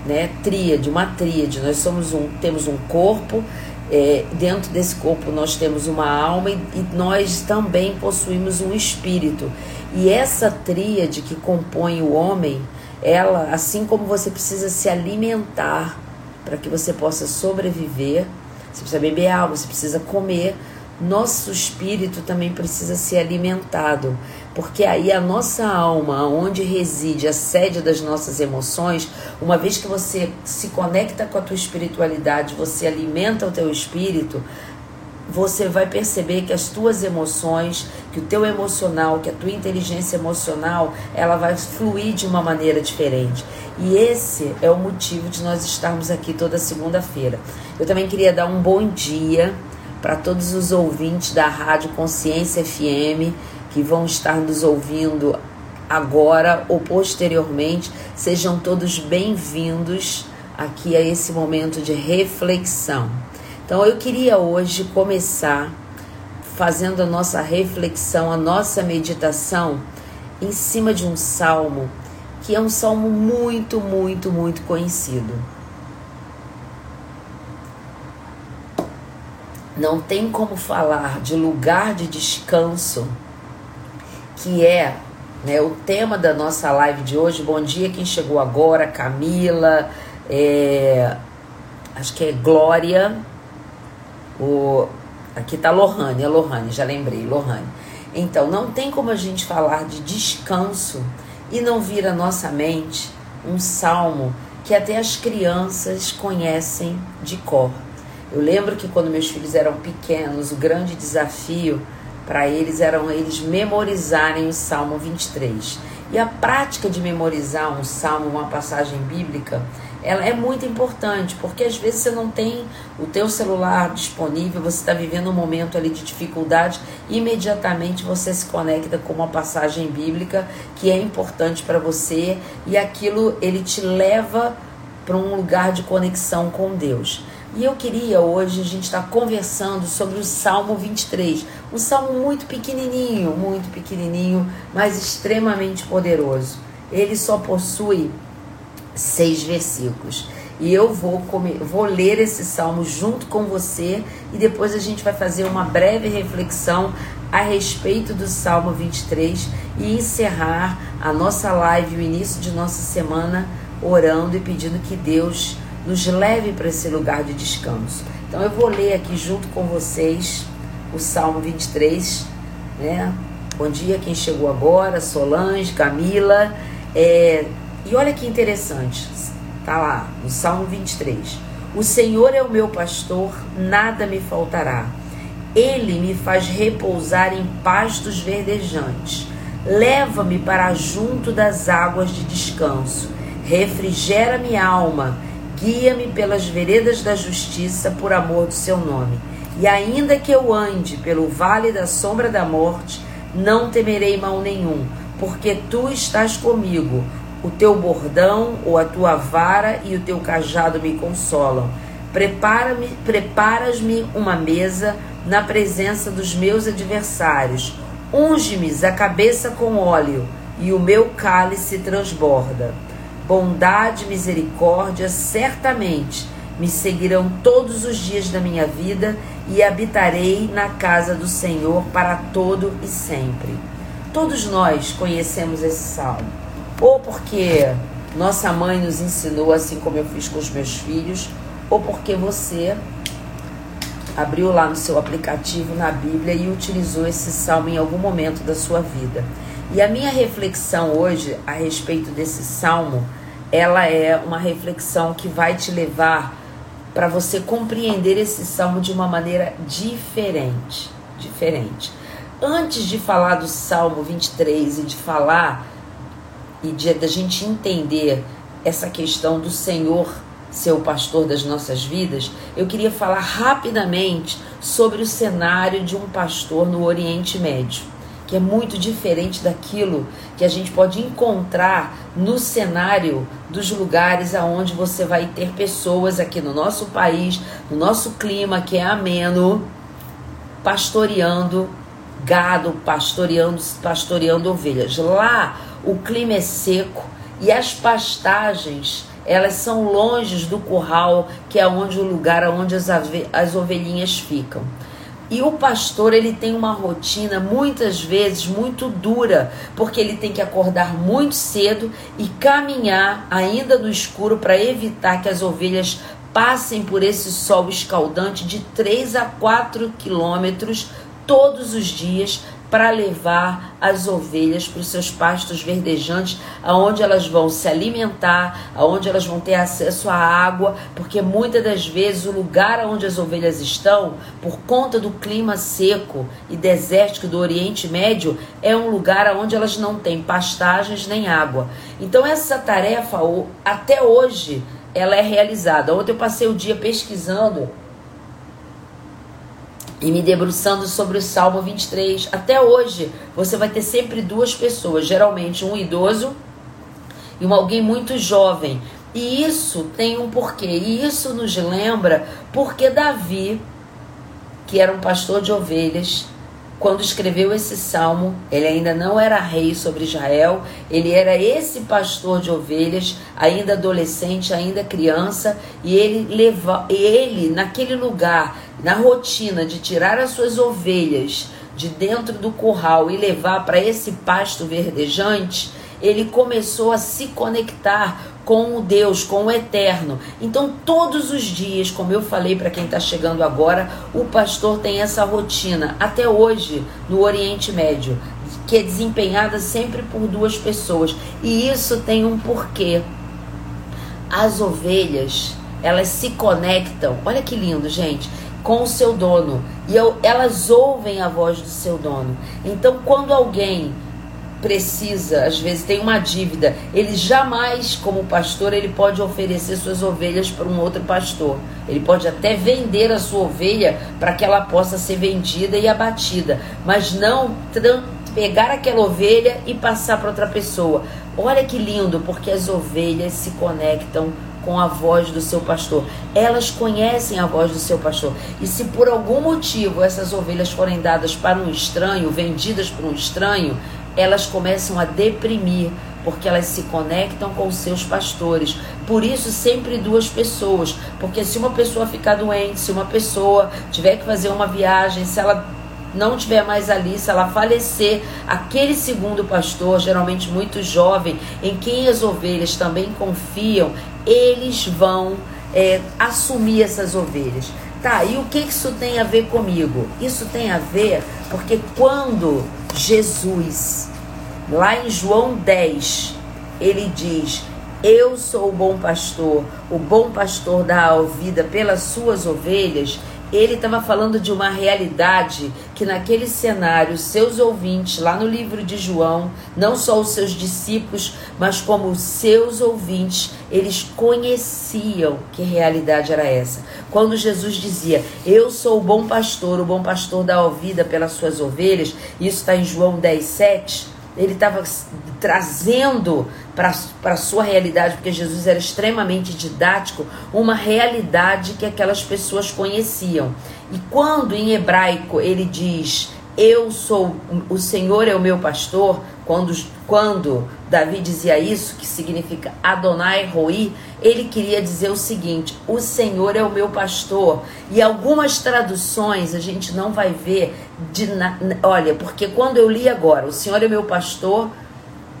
né, tríade, uma tríade. Nós somos um, temos um corpo, é, dentro desse corpo nós temos uma alma e, e nós também possuímos um espírito. E essa tríade que compõe o homem, ela, assim como você precisa se alimentar para que você possa sobreviver, você precisa beber água, você precisa comer, nosso espírito também precisa ser alimentado, porque aí a nossa alma, onde reside a sede das nossas emoções, uma vez que você se conecta com a tua espiritualidade, você alimenta o teu espírito, você vai perceber que as tuas emoções, que o teu emocional, que a tua inteligência emocional, ela vai fluir de uma maneira diferente. E esse é o motivo de nós estarmos aqui toda segunda-feira. Eu também queria dar um bom dia para todos os ouvintes da Rádio Consciência FM que vão estar nos ouvindo agora ou posteriormente. Sejam todos bem-vindos aqui a esse momento de reflexão. Então, eu queria hoje começar fazendo a nossa reflexão, a nossa meditação em cima de um salmo que é um salmo muito, muito, muito conhecido. Não tem como falar de lugar de descanso, que é né, o tema da nossa live de hoje. Bom dia, quem chegou agora, Camila, é, acho que é Glória, o, aqui tá Lohane, é Lohane, já lembrei, Lohane. Então, não tem como a gente falar de descanso e não vir à nossa mente um salmo que até as crianças conhecem de cor. Eu lembro que quando meus filhos eram pequenos, o grande desafio para eles era eles memorizarem o Salmo 23. E a prática de memorizar um salmo, uma passagem bíblica, ela é muito importante, porque às vezes você não tem o teu celular disponível, você está vivendo um momento ali de dificuldade, imediatamente você se conecta com uma passagem bíblica que é importante para você e aquilo ele te leva para um lugar de conexão com Deus. E eu queria hoje a gente estar tá conversando sobre o Salmo 23, um salmo muito pequenininho, muito pequenininho, mas extremamente poderoso. Ele só possui seis versículos. E eu vou, comer, vou ler esse salmo junto com você e depois a gente vai fazer uma breve reflexão a respeito do Salmo 23 e encerrar a nossa live, o início de nossa semana, orando e pedindo que Deus nos leve para esse lugar de descanso. Então eu vou ler aqui junto com vocês o Salmo 23, né? Bom dia quem chegou agora, Solange, Camila. É, e olha que interessante, tá lá no Salmo 23. O Senhor é o meu pastor, nada me faltará. Ele me faz repousar em pastos verdejantes. Leva-me para junto das águas de descanso. Refrigera minha alma Guia-me pelas veredas da justiça por amor do seu nome. E ainda que eu ande pelo vale da sombra da morte, não temerei mal nenhum, porque tu estás comigo. O teu bordão ou a tua vara e o teu cajado me consolam. Prepara-me, preparas-me uma mesa na presença dos meus adversários. Unge-me a cabeça com óleo, e o meu cálice transborda bondade e misericórdia certamente me seguirão todos os dias da minha vida e habitarei na casa do Senhor para todo e sempre. Todos nós conhecemos esse salmo, ou porque nossa mãe nos ensinou, assim como eu fiz com os meus filhos, ou porque você abriu lá no seu aplicativo na Bíblia e utilizou esse salmo em algum momento da sua vida. E a minha reflexão hoje a respeito desse salmo ela é uma reflexão que vai te levar para você compreender esse salmo de uma maneira diferente, diferente. Antes de falar do Salmo 23 e de falar e de da gente entender essa questão do Senhor ser o pastor das nossas vidas, eu queria falar rapidamente sobre o cenário de um pastor no Oriente Médio que é muito diferente daquilo que a gente pode encontrar no cenário dos lugares aonde você vai ter pessoas aqui no nosso país, no nosso clima que é ameno, pastoreando gado, pastoreando, pastoreando ovelhas. Lá o clima é seco e as pastagens elas são longe do curral, que é onde o lugar onde as, as ovelhinhas ficam. E o pastor, ele tem uma rotina muitas vezes muito dura, porque ele tem que acordar muito cedo e caminhar ainda no escuro para evitar que as ovelhas passem por esse sol escaldante de 3 a 4 quilômetros todos os dias para levar as ovelhas para os seus pastos verdejantes, aonde elas vão se alimentar, aonde elas vão ter acesso à água, porque muitas das vezes o lugar onde as ovelhas estão, por conta do clima seco e desértico do Oriente Médio, é um lugar onde elas não têm pastagens nem água. Então essa tarefa até hoje ela é realizada. Ontem eu passei o dia pesquisando e me debruçando sobre o Salmo 23. Até hoje, você vai ter sempre duas pessoas, geralmente um idoso e um alguém muito jovem. E isso tem um porquê. E isso nos lembra porque Davi, que era um pastor de ovelhas, quando escreveu esse salmo, ele ainda não era rei sobre Israel, ele era esse pastor de ovelhas, ainda adolescente, ainda criança, e ele leva ele naquele lugar, na rotina de tirar as suas ovelhas de dentro do curral e levar para esse pasto verdejante, ele começou a se conectar com o Deus, com o Eterno. Então, todos os dias, como eu falei para quem está chegando agora, o pastor tem essa rotina, até hoje, no Oriente Médio, que é desempenhada sempre por duas pessoas. E isso tem um porquê. As ovelhas, elas se conectam, olha que lindo, gente, com o seu dono. E elas ouvem a voz do seu dono. Então, quando alguém precisa, às vezes tem uma dívida, ele jamais, como pastor, ele pode oferecer suas ovelhas para um outro pastor. Ele pode até vender a sua ovelha para que ela possa ser vendida e abatida, mas não pegar aquela ovelha e passar para outra pessoa. Olha que lindo, porque as ovelhas se conectam com a voz do seu pastor. Elas conhecem a voz do seu pastor. E se por algum motivo essas ovelhas forem dadas para um estranho, vendidas por um estranho, elas começam a deprimir, porque elas se conectam com seus pastores. Por isso, sempre duas pessoas, porque se uma pessoa ficar doente, se uma pessoa tiver que fazer uma viagem, se ela não tiver mais ali, se ela falecer, aquele segundo pastor, geralmente muito jovem, em quem as ovelhas também confiam, eles vão é, assumir essas ovelhas. Tá, e o que isso tem a ver comigo? Isso tem a ver porque quando Jesus, lá em João 10, ele diz: Eu sou o bom pastor, o bom pastor dá a vida pelas suas ovelhas ele estava falando de uma realidade que naquele cenário, seus ouvintes, lá no livro de João, não só os seus discípulos, mas como os seus ouvintes, eles conheciam que realidade era essa. Quando Jesus dizia, Eu sou o bom pastor, o bom pastor dá vida pelas suas ovelhas, isso está em João 10, 7 ele estava trazendo para a sua realidade, porque Jesus era extremamente didático, uma realidade que aquelas pessoas conheciam. E quando em hebraico ele diz eu sou, o Senhor é o meu pastor, quando, quando Davi dizia isso, que significa Adonai Roi, ele queria dizer o seguinte: o Senhor é o meu pastor. E algumas traduções a gente não vai ver de na, olha, porque quando eu li agora, o Senhor é meu pastor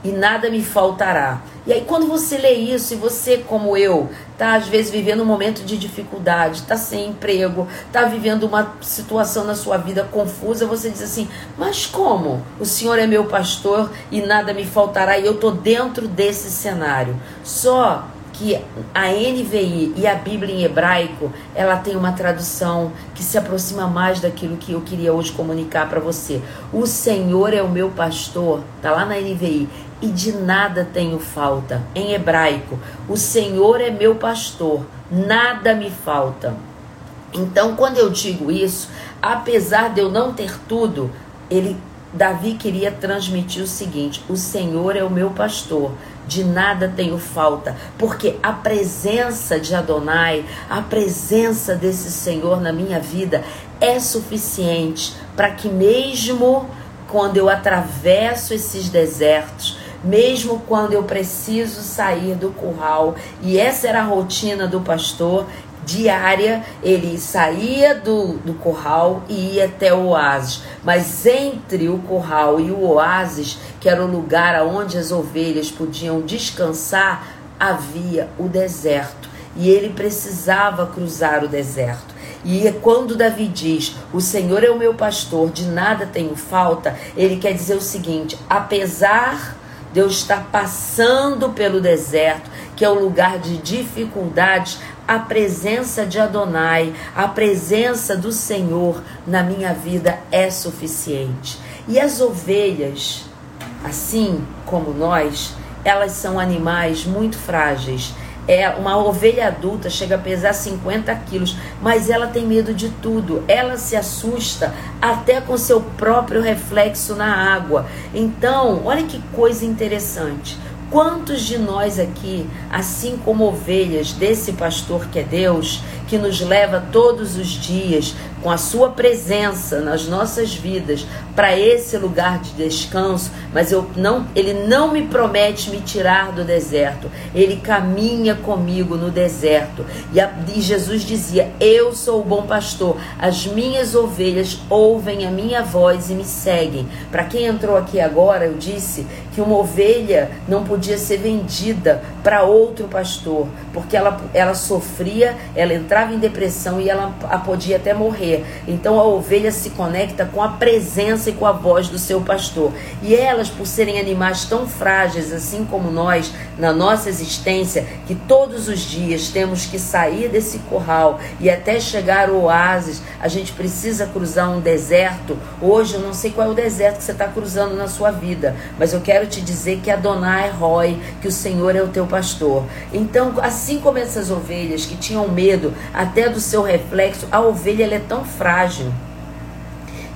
e nada me faltará. E aí, quando você lê isso, e você, como eu, tá às vezes vivendo um momento de dificuldade, tá sem emprego, tá vivendo uma situação na sua vida confusa, você diz assim: Mas como? O Senhor é meu pastor e nada me faltará, e eu tô dentro desse cenário. Só que a NVI e a Bíblia em hebraico, ela tem uma tradução que se aproxima mais daquilo que eu queria hoje comunicar para você. O Senhor é o meu pastor, tá lá na NVI e de nada tenho falta. Em hebraico, o Senhor é meu pastor, nada me falta. Então, quando eu digo isso, apesar de eu não ter tudo, ele Davi queria transmitir o seguinte: o Senhor é o meu pastor, de nada tenho falta, porque a presença de Adonai, a presença desse Senhor na minha vida é suficiente para que mesmo quando eu atravesso esses desertos, mesmo quando eu preciso sair do curral. E essa era a rotina do pastor diária. Ele saía do, do curral e ia até o oásis. Mas entre o curral e o oásis, que era o lugar onde as ovelhas podiam descansar, havia o deserto. E ele precisava cruzar o deserto. E quando Davi diz: O Senhor é o meu pastor, de nada tenho falta, ele quer dizer o seguinte: apesar Deus está passando pelo deserto, que é um lugar de dificuldades, a presença de Adonai, a presença do Senhor na minha vida é suficiente. E as ovelhas, assim como nós, elas são animais muito frágeis é, uma ovelha adulta chega a pesar 50 quilos, mas ela tem medo de tudo. Ela se assusta até com seu próprio reflexo na água. Então, olha que coisa interessante. Quantos de nós aqui, assim como ovelhas desse pastor que é Deus, que nos leva todos os dias com a sua presença nas nossas vidas para esse lugar de descanso, mas eu não, ele não me promete me tirar do deserto. Ele caminha comigo no deserto. E, a, e Jesus dizia: "Eu sou o bom pastor. As minhas ovelhas ouvem a minha voz e me seguem". Para quem entrou aqui agora, eu disse que uma ovelha não podia ser vendida para outro pastor, porque ela, ela sofria, ela entrava em depressão e ela podia até morrer correr. Então a ovelha se conecta com a presença e com a voz do seu pastor. E elas, por serem animais tão frágeis, assim como nós, na nossa existência, que todos os dias temos que sair desse curral e até chegar ao oásis, a gente precisa cruzar um deserto. Hoje eu não sei qual é o deserto que você está cruzando na sua vida, mas eu quero te dizer que Adonai Roy, que o Senhor é o teu pastor. Então, assim como essas ovelhas que tinham medo até do seu reflexo, a ovelha é tão frágil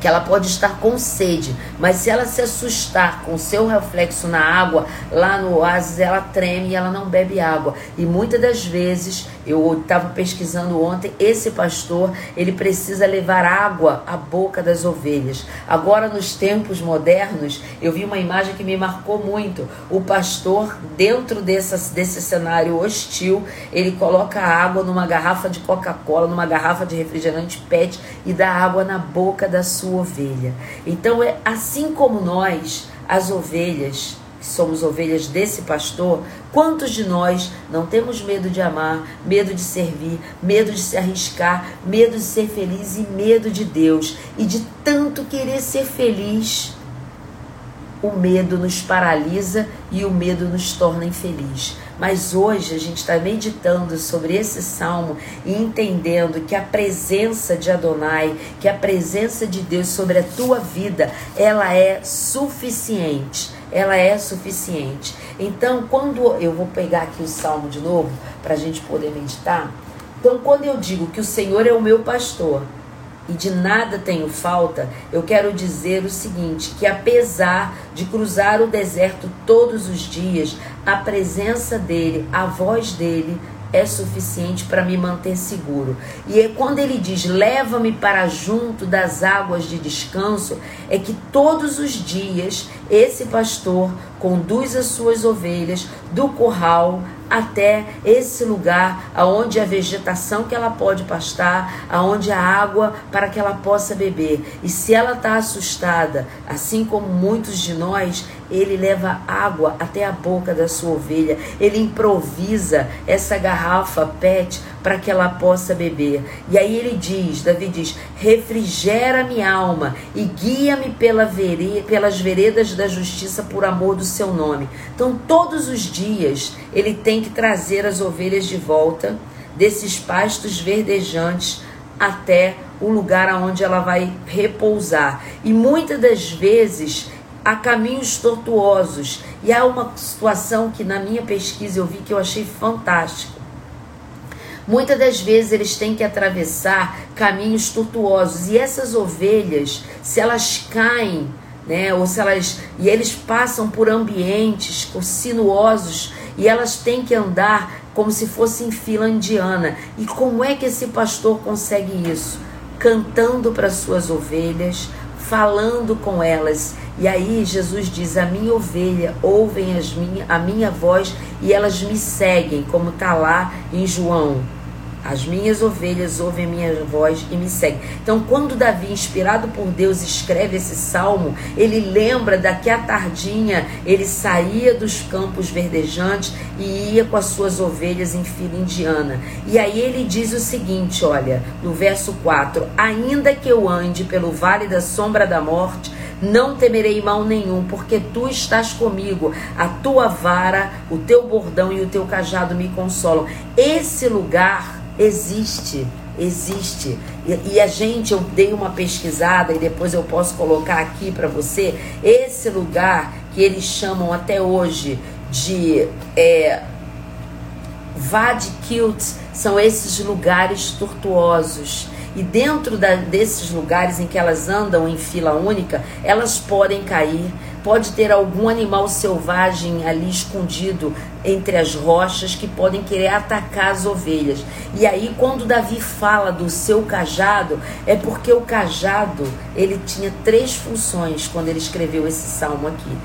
que ela pode estar com sede, mas se ela se assustar com seu reflexo na água, lá no oásis, ela treme e ela não bebe água. E muitas das vezes, eu estava pesquisando ontem, esse pastor, ele precisa levar água à boca das ovelhas. Agora, nos tempos modernos, eu vi uma imagem que me marcou muito. O pastor, dentro dessa, desse cenário hostil, ele coloca água numa garrafa de Coca-Cola, numa garrafa de refrigerante PET e dá água na boca da sua ovelha. Então, é assim como nós, as ovelhas, que somos ovelhas desse pastor, quantos de nós não temos medo de amar, medo de servir, medo de se arriscar, medo de ser feliz e medo de Deus e de tanto querer ser feliz? O medo nos paralisa e o medo nos torna infeliz. Mas hoje a gente está meditando sobre esse salmo e entendendo que a presença de Adonai, que a presença de Deus sobre a tua vida, ela é suficiente. Ela é suficiente. Então, quando eu vou pegar aqui o salmo de novo para a gente poder meditar. Então, quando eu digo que o Senhor é o meu pastor, e de nada tenho falta, eu quero dizer o seguinte: que apesar de cruzar o deserto todos os dias, a presença dele, a voz dele é suficiente para me manter seguro. E é quando ele diz: "Leva-me para junto das águas de descanso", é que todos os dias esse pastor conduz as suas ovelhas do curral até esse lugar aonde a vegetação que ela pode pastar, aonde a água para que ela possa beber. E se ela está assustada, assim como muitos de nós, ele leva água até a boca da sua ovelha. Ele improvisa essa garrafa PET para que ela possa beber. E aí ele diz, Davi diz: refrigera minha alma e guia-me pela vere, pelas veredas da justiça por amor do seu nome. Então, todos os dias ele tem que trazer as ovelhas de volta desses pastos verdejantes até o lugar aonde ela vai repousar. E muitas das vezes há caminhos tortuosos. E há uma situação que na minha pesquisa eu vi que eu achei fantástico. Muitas das vezes eles têm que atravessar caminhos tortuosos e essas ovelhas, se elas caem, né, ou se elas e eles passam por ambientes sinuosos e elas têm que andar como se fossem fila indiana. E como é que esse pastor consegue isso? Cantando para suas ovelhas, falando com elas. E aí Jesus diz: A minha ovelha ouvem as minha, a minha voz e elas me seguem, como está lá em João. As minhas ovelhas ouvem a minha voz e me seguem. Então, quando Davi, inspirado por Deus, escreve esse salmo, ele lembra daqui a tardinha, ele saía dos campos verdejantes e ia com as suas ovelhas em fila indiana. E aí ele diz o seguinte: olha, no verso 4: Ainda que eu ande pelo vale da sombra da morte, não temerei mal nenhum, porque tu estás comigo, a tua vara, o teu bordão e o teu cajado me consolam. Esse lugar existe, existe. E, e, a gente, eu dei uma pesquisada e depois eu posso colocar aqui para você, esse lugar que eles chamam até hoje de é, Kilt, são esses lugares tortuosos. E dentro da, desses lugares em que elas andam em fila única, elas podem cair, pode ter algum animal selvagem ali escondido entre as rochas que podem querer atacar as ovelhas. E aí quando Davi fala do seu cajado, é porque o cajado, ele tinha três funções quando ele escreveu esse salmo aqui.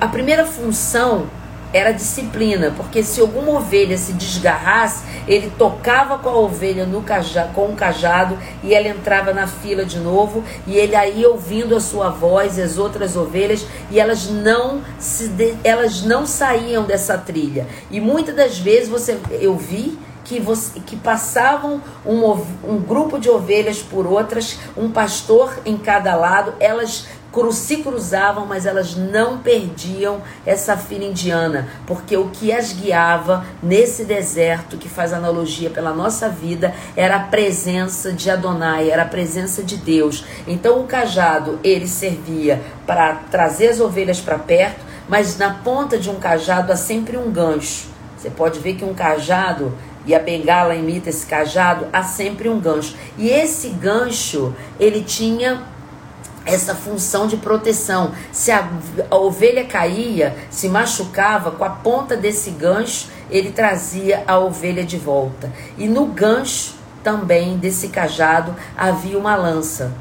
A primeira função era disciplina, porque se alguma ovelha se desgarrasse, ele tocava com a ovelha no cajado, com o cajado e ela entrava na fila de novo e ele aí ouvindo a sua voz e as outras ovelhas e elas não se elas não saíam dessa trilha. E muitas das vezes você eu vi que, você, que passavam um, um grupo de ovelhas por outras, um pastor em cada lado, elas se cruzavam, mas elas não perdiam essa fila indiana, porque o que as guiava nesse deserto, que faz analogia pela nossa vida, era a presença de Adonai, era a presença de Deus. Então o cajado, ele servia para trazer as ovelhas para perto, mas na ponta de um cajado há sempre um gancho. Você pode ver que um cajado e a bengala imita esse cajado, há sempre um gancho. E esse gancho, ele tinha essa função de proteção. Se a, a, ovelha caía, se machucava, com a ponta desse gancho, ele trazia a ovelha de volta. E no gancho também desse cajado havia uma lança.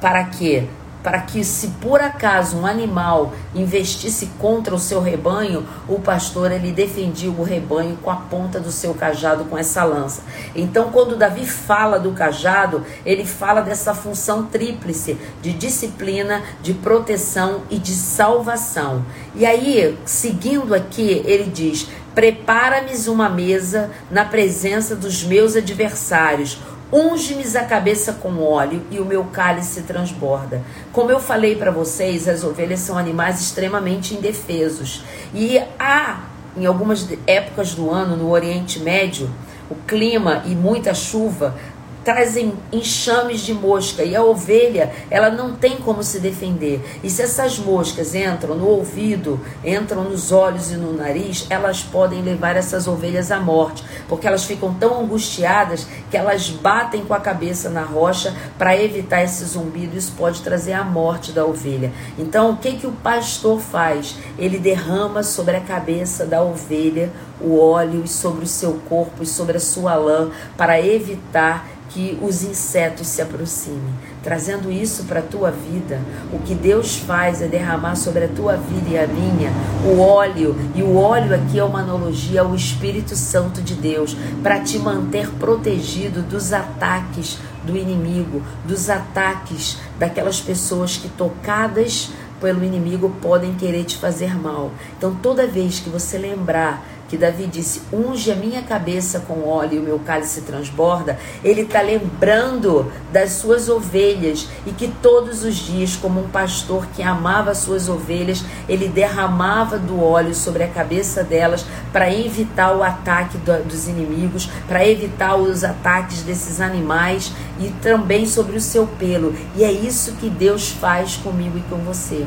Para quê? Para que se por acaso um animal investisse contra o seu rebanho, o pastor ele defendia o rebanho com a ponta do seu cajado com essa lança. Então, quando Davi fala do cajado, ele fala dessa função tríplice de disciplina, de proteção e de salvação. E aí, seguindo aqui, ele diz: Prepara-me uma mesa na presença dos meus adversários Unge-me a cabeça com óleo e o meu cálice transborda. Como eu falei para vocês, as ovelhas são animais extremamente indefesos. E há, em algumas épocas do ano, no Oriente Médio, o clima e muita chuva trazem enxames de mosca e a ovelha ela não tem como se defender. E se essas moscas entram no ouvido, entram nos olhos e no nariz, elas podem levar essas ovelhas à morte, porque elas ficam tão angustiadas que elas batem com a cabeça na rocha para evitar esse zumbido. Isso pode trazer a morte da ovelha. Então, o que que o pastor faz? Ele derrama sobre a cabeça da ovelha o óleo e sobre o seu corpo e sobre a sua lã para evitar que os insetos se aproximem, trazendo isso para a tua vida. O que Deus faz é derramar sobre a tua vida e a minha o óleo, e o óleo aqui é uma analogia ao Espírito Santo de Deus, para te manter protegido dos ataques do inimigo, dos ataques daquelas pessoas que tocadas pelo inimigo podem querer te fazer mal. Então, toda vez que você lembrar que Davi disse: unge a minha cabeça com óleo e o meu cálice transborda, ele está lembrando das suas ovelhas e que todos os dias, como um pastor que amava as suas ovelhas, ele derramava do óleo sobre a cabeça delas para evitar o ataque do, dos inimigos, para evitar os ataques desses animais e também sobre o seu pelo. E é isso que Deus faz comigo e com você.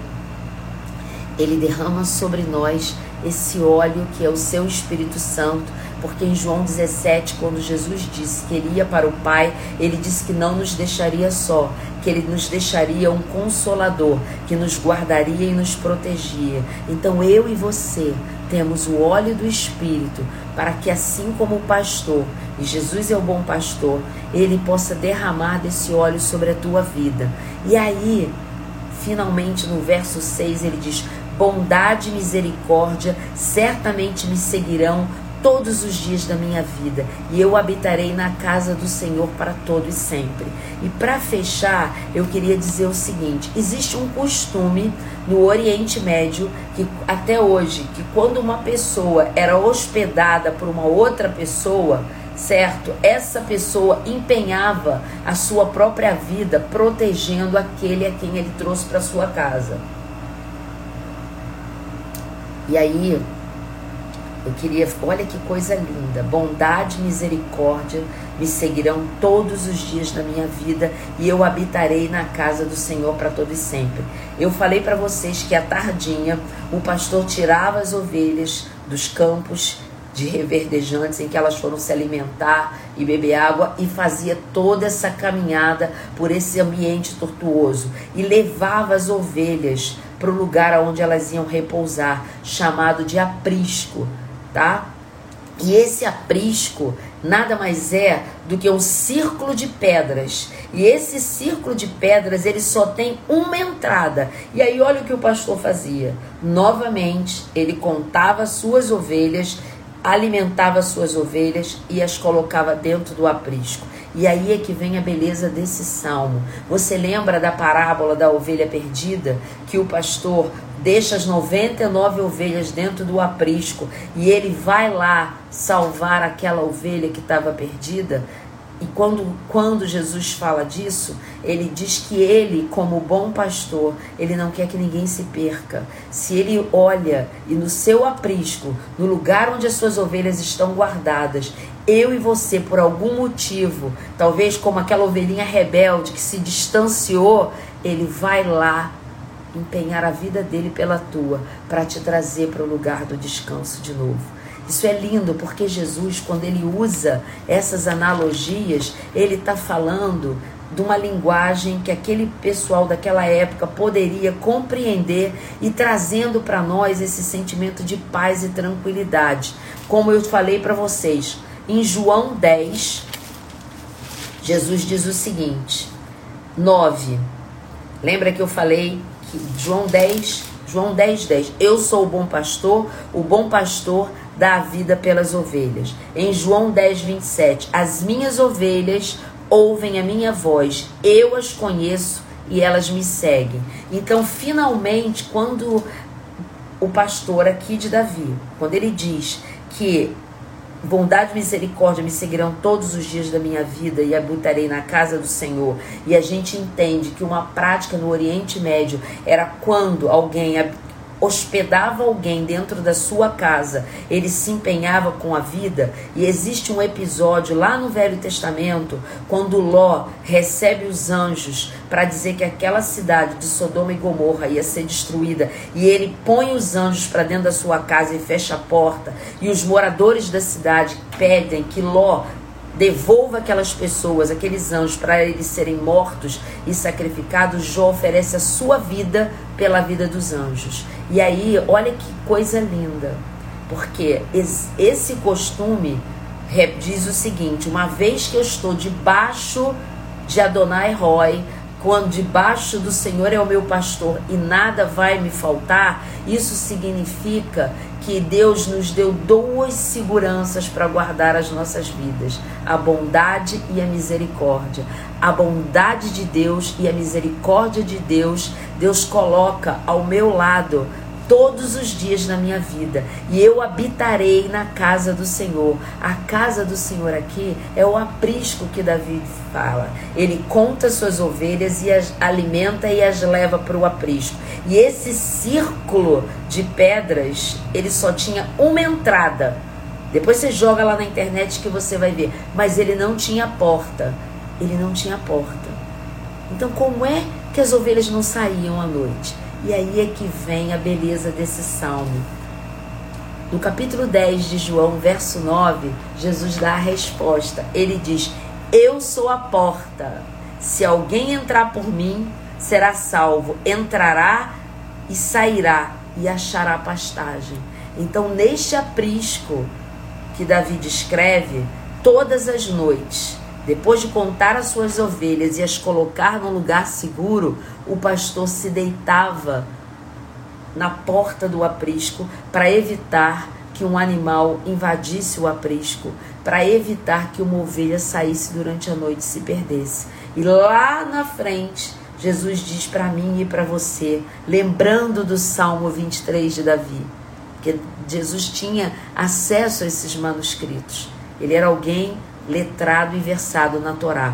Ele derrama sobre nós esse óleo que é o seu Espírito Santo, porque em João 17, quando Jesus disse que ele ia para o Pai, ele disse que não nos deixaria só, que ele nos deixaria um consolador, que nos guardaria e nos protegia. Então eu e você temos o óleo do Espírito, para que assim como o pastor, e Jesus é o bom pastor, ele possa derramar desse óleo sobre a tua vida. E aí, finalmente no verso 6 ele diz: bondade e misericórdia certamente me seguirão todos os dias da minha vida e eu habitarei na casa do Senhor para todo e sempre. E para fechar, eu queria dizer o seguinte: existe um costume no Oriente Médio que até hoje, que quando uma pessoa era hospedada por uma outra pessoa, certo? Essa pessoa empenhava a sua própria vida protegendo aquele a quem ele trouxe para sua casa. E aí, eu queria, olha que coisa linda, bondade e misericórdia me seguirão todos os dias da minha vida e eu habitarei na casa do Senhor para todo e sempre. Eu falei para vocês que à tardinha o pastor tirava as ovelhas dos campos de reverdejantes em que elas foram se alimentar e beber água e fazia toda essa caminhada por esse ambiente tortuoso e levava as ovelhas para o lugar onde elas iam repousar, chamado de aprisco, tá? E esse aprisco nada mais é do que um círculo de pedras. E esse círculo de pedras, ele só tem uma entrada. E aí olha o que o pastor fazia. Novamente, ele contava suas ovelhas, alimentava suas ovelhas e as colocava dentro do aprisco. E aí é que vem a beleza desse salmo. Você lembra da parábola da ovelha perdida que o pastor deixa as 99 ovelhas dentro do aprisco e ele vai lá salvar aquela ovelha que estava perdida. E quando, quando Jesus fala disso, ele diz que ele, como bom pastor, ele não quer que ninguém se perca. Se ele olha e no seu aprisco, no lugar onde as suas ovelhas estão guardadas, eu e você, por algum motivo, talvez como aquela ovelhinha rebelde que se distanciou, ele vai lá empenhar a vida dele pela tua, para te trazer para o lugar do descanso de novo. Isso é lindo porque Jesus, quando ele usa essas analogias, ele está falando de uma linguagem que aquele pessoal daquela época poderia compreender e trazendo para nós esse sentimento de paz e tranquilidade. Como eu falei para vocês, em João 10, Jesus diz o seguinte: 9. Lembra que eu falei que João 10, João 10, 10. Eu sou o bom pastor, o bom pastor dá a vida pelas ovelhas. Em João 10, 27. As minhas ovelhas ouvem a minha voz, eu as conheço e elas me seguem. Então, finalmente, quando o pastor aqui de Davi, quando ele diz que Bondade e misericórdia me seguirão todos os dias da minha vida e habitarei na casa do Senhor. E a gente entende que uma prática no Oriente Médio era quando alguém hospedava alguém dentro da sua casa, ele se empenhava com a vida. E existe um episódio lá no Velho Testamento, quando Ló recebe os anjos para dizer que aquela cidade de Sodoma e Gomorra ia ser destruída, e ele põe os anjos para dentro da sua casa e fecha a porta, e os moradores da cidade pedem que Ló devolva aquelas pessoas, aqueles anjos, para eles serem mortos e sacrificados, Jó oferece a sua vida pela vida dos anjos. E aí, olha que coisa linda, porque esse costume diz o seguinte: uma vez que eu estou debaixo de Adonai Roy, quando debaixo do Senhor é o meu pastor e nada vai me faltar, isso significa que Deus nos deu duas seguranças para guardar as nossas vidas: a bondade e a misericórdia. A bondade de Deus e a misericórdia de Deus, Deus coloca ao meu lado todos os dias na minha vida, e eu habitarei na casa do Senhor. A casa do Senhor aqui é o aprisco que Davi fala. Ele conta suas ovelhas e as alimenta e as leva para o aprisco. E esse círculo de pedras, ele só tinha uma entrada. Depois você joga lá na internet que você vai ver, mas ele não tinha porta. Ele não tinha porta. Então, como é que as ovelhas não saíam à noite? E aí é que vem a beleza desse salmo. No capítulo 10 de João, verso 9, Jesus dá a resposta. Ele diz: Eu sou a porta. Se alguém entrar por mim, será salvo. Entrará e sairá e achará pastagem. Então, neste aprisco que Davi descreve, todas as noites, depois de contar as suas ovelhas e as colocar num lugar seguro, o pastor se deitava na porta do aprisco para evitar que um animal invadisse o aprisco, para evitar que uma ovelha saísse durante a noite e se perdesse. E lá na frente, Jesus diz para mim e para você, lembrando do Salmo 23 de Davi, que Jesus tinha acesso a esses manuscritos. Ele era alguém letrado e versado na Torá.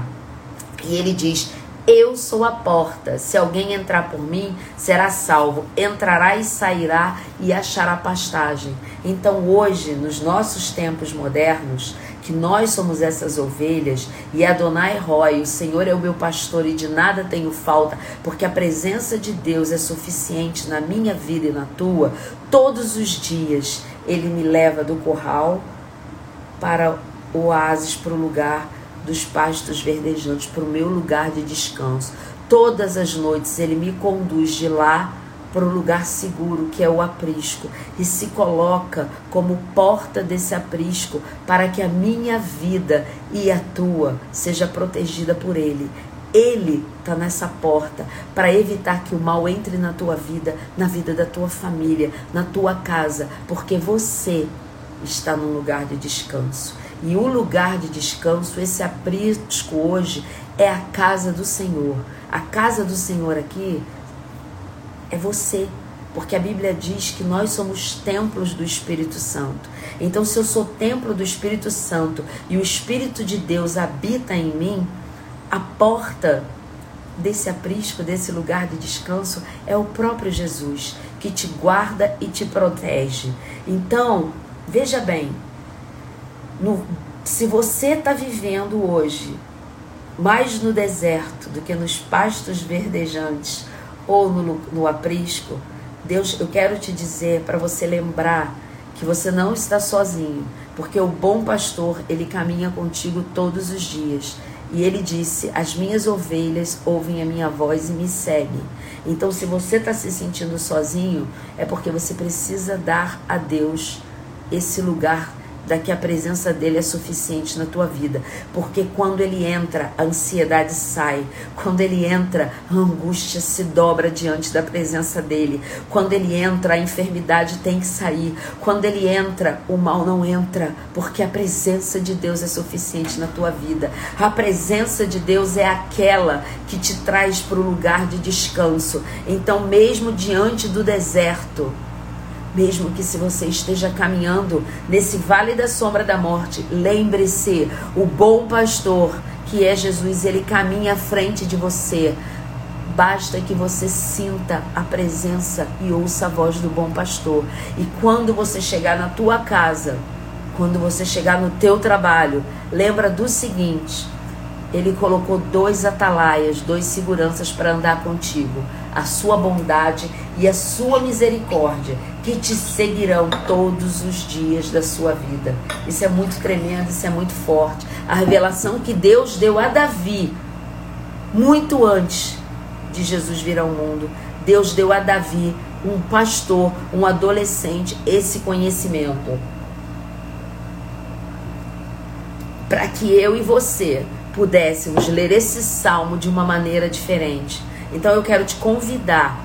E ele diz: eu sou a porta. Se alguém entrar por mim, será salvo. Entrará e sairá e achará pastagem. Então, hoje, nos nossos tempos modernos, que nós somos essas ovelhas e Adonai Roy, o Senhor é o meu pastor e de nada tenho falta, porque a presença de Deus é suficiente na minha vida e na tua. Todos os dias ele me leva do curral para o oásis, para o lugar dos pastos verdejantes para o meu lugar de descanso. Todas as noites ele me conduz de lá para o lugar seguro que é o aprisco e se coloca como porta desse aprisco para que a minha vida e a tua seja protegida por ele. Ele está nessa porta para evitar que o mal entre na tua vida, na vida da tua família, na tua casa, porque você está num lugar de descanso. E o lugar de descanso, esse aprisco hoje, é a casa do Senhor. A casa do Senhor aqui é você. Porque a Bíblia diz que nós somos templos do Espírito Santo. Então, se eu sou templo do Espírito Santo e o Espírito de Deus habita em mim, a porta desse aprisco, desse lugar de descanso, é o próprio Jesus que te guarda e te protege. Então, veja bem, no, se você está vivendo hoje mais no deserto do que nos pastos verdejantes ou no, no aprisco, Deus, eu quero te dizer para você lembrar que você não está sozinho, porque o bom pastor, ele caminha contigo todos os dias. E ele disse: As minhas ovelhas ouvem a minha voz e me seguem. Então, se você está se sentindo sozinho, é porque você precisa dar a Deus esse lugar da que a presença dele é suficiente na tua vida. Porque quando ele entra, a ansiedade sai. Quando ele entra, a angústia se dobra diante da presença dele. Quando ele entra, a enfermidade tem que sair. Quando ele entra, o mal não entra, porque a presença de Deus é suficiente na tua vida. A presença de Deus é aquela que te traz para o lugar de descanso. Então, mesmo diante do deserto, mesmo que se você esteja caminhando nesse vale da sombra da morte, lembre-se, o bom pastor, que é Jesus, ele caminha à frente de você. Basta que você sinta a presença e ouça a voz do bom pastor. E quando você chegar na tua casa, quando você chegar no teu trabalho, lembra do seguinte: ele colocou dois atalaias, dois seguranças para andar contigo, a sua bondade e a sua misericórdia que te seguirão todos os dias da sua vida. Isso é muito tremendo, isso é muito forte. A revelação que Deus deu a Davi, muito antes de Jesus vir ao mundo, Deus deu a Davi, um pastor, um adolescente, esse conhecimento. Para que eu e você pudéssemos ler esse salmo de uma maneira diferente. Então eu quero te convidar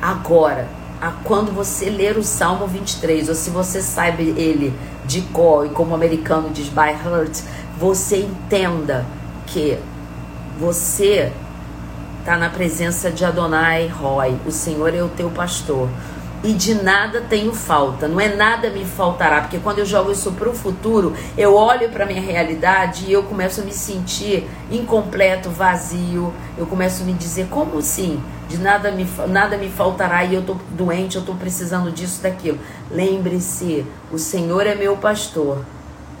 agora a quando você ler o Salmo 23, ou se você sabe ele de cor, e como o americano diz by heart, você entenda que você está na presença de Adonai Roy, o Senhor é o teu pastor. E de nada tenho falta, não é nada me faltará, porque quando eu jogo isso para o futuro, eu olho para minha realidade e eu começo a me sentir incompleto, vazio. Eu começo a me dizer, como assim? de nada me, nada me faltará e eu estou doente, eu estou precisando disso, daquilo. Lembre-se, o Senhor é meu pastor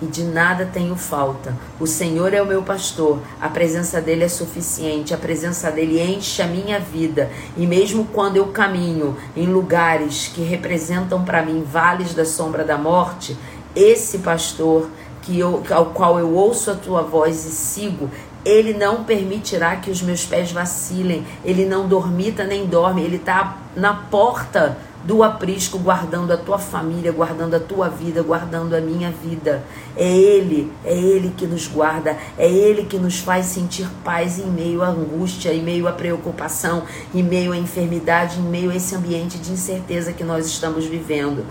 e de nada tenho falta. O Senhor é o meu pastor, a presença dele é suficiente, a presença dele enche a minha vida. E mesmo quando eu caminho em lugares que representam para mim vales da sombra da morte, esse pastor que eu, ao qual eu ouço a tua voz e sigo, ele não permitirá que os meus pés vacilem. Ele não dormita nem dorme. Ele está na porta do aprisco, guardando a tua família, guardando a tua vida, guardando a minha vida. É Ele, é Ele que nos guarda, é Ele que nos faz sentir paz em meio à angústia, em meio à preocupação, em meio à enfermidade, em meio a esse ambiente de incerteza que nós estamos vivendo.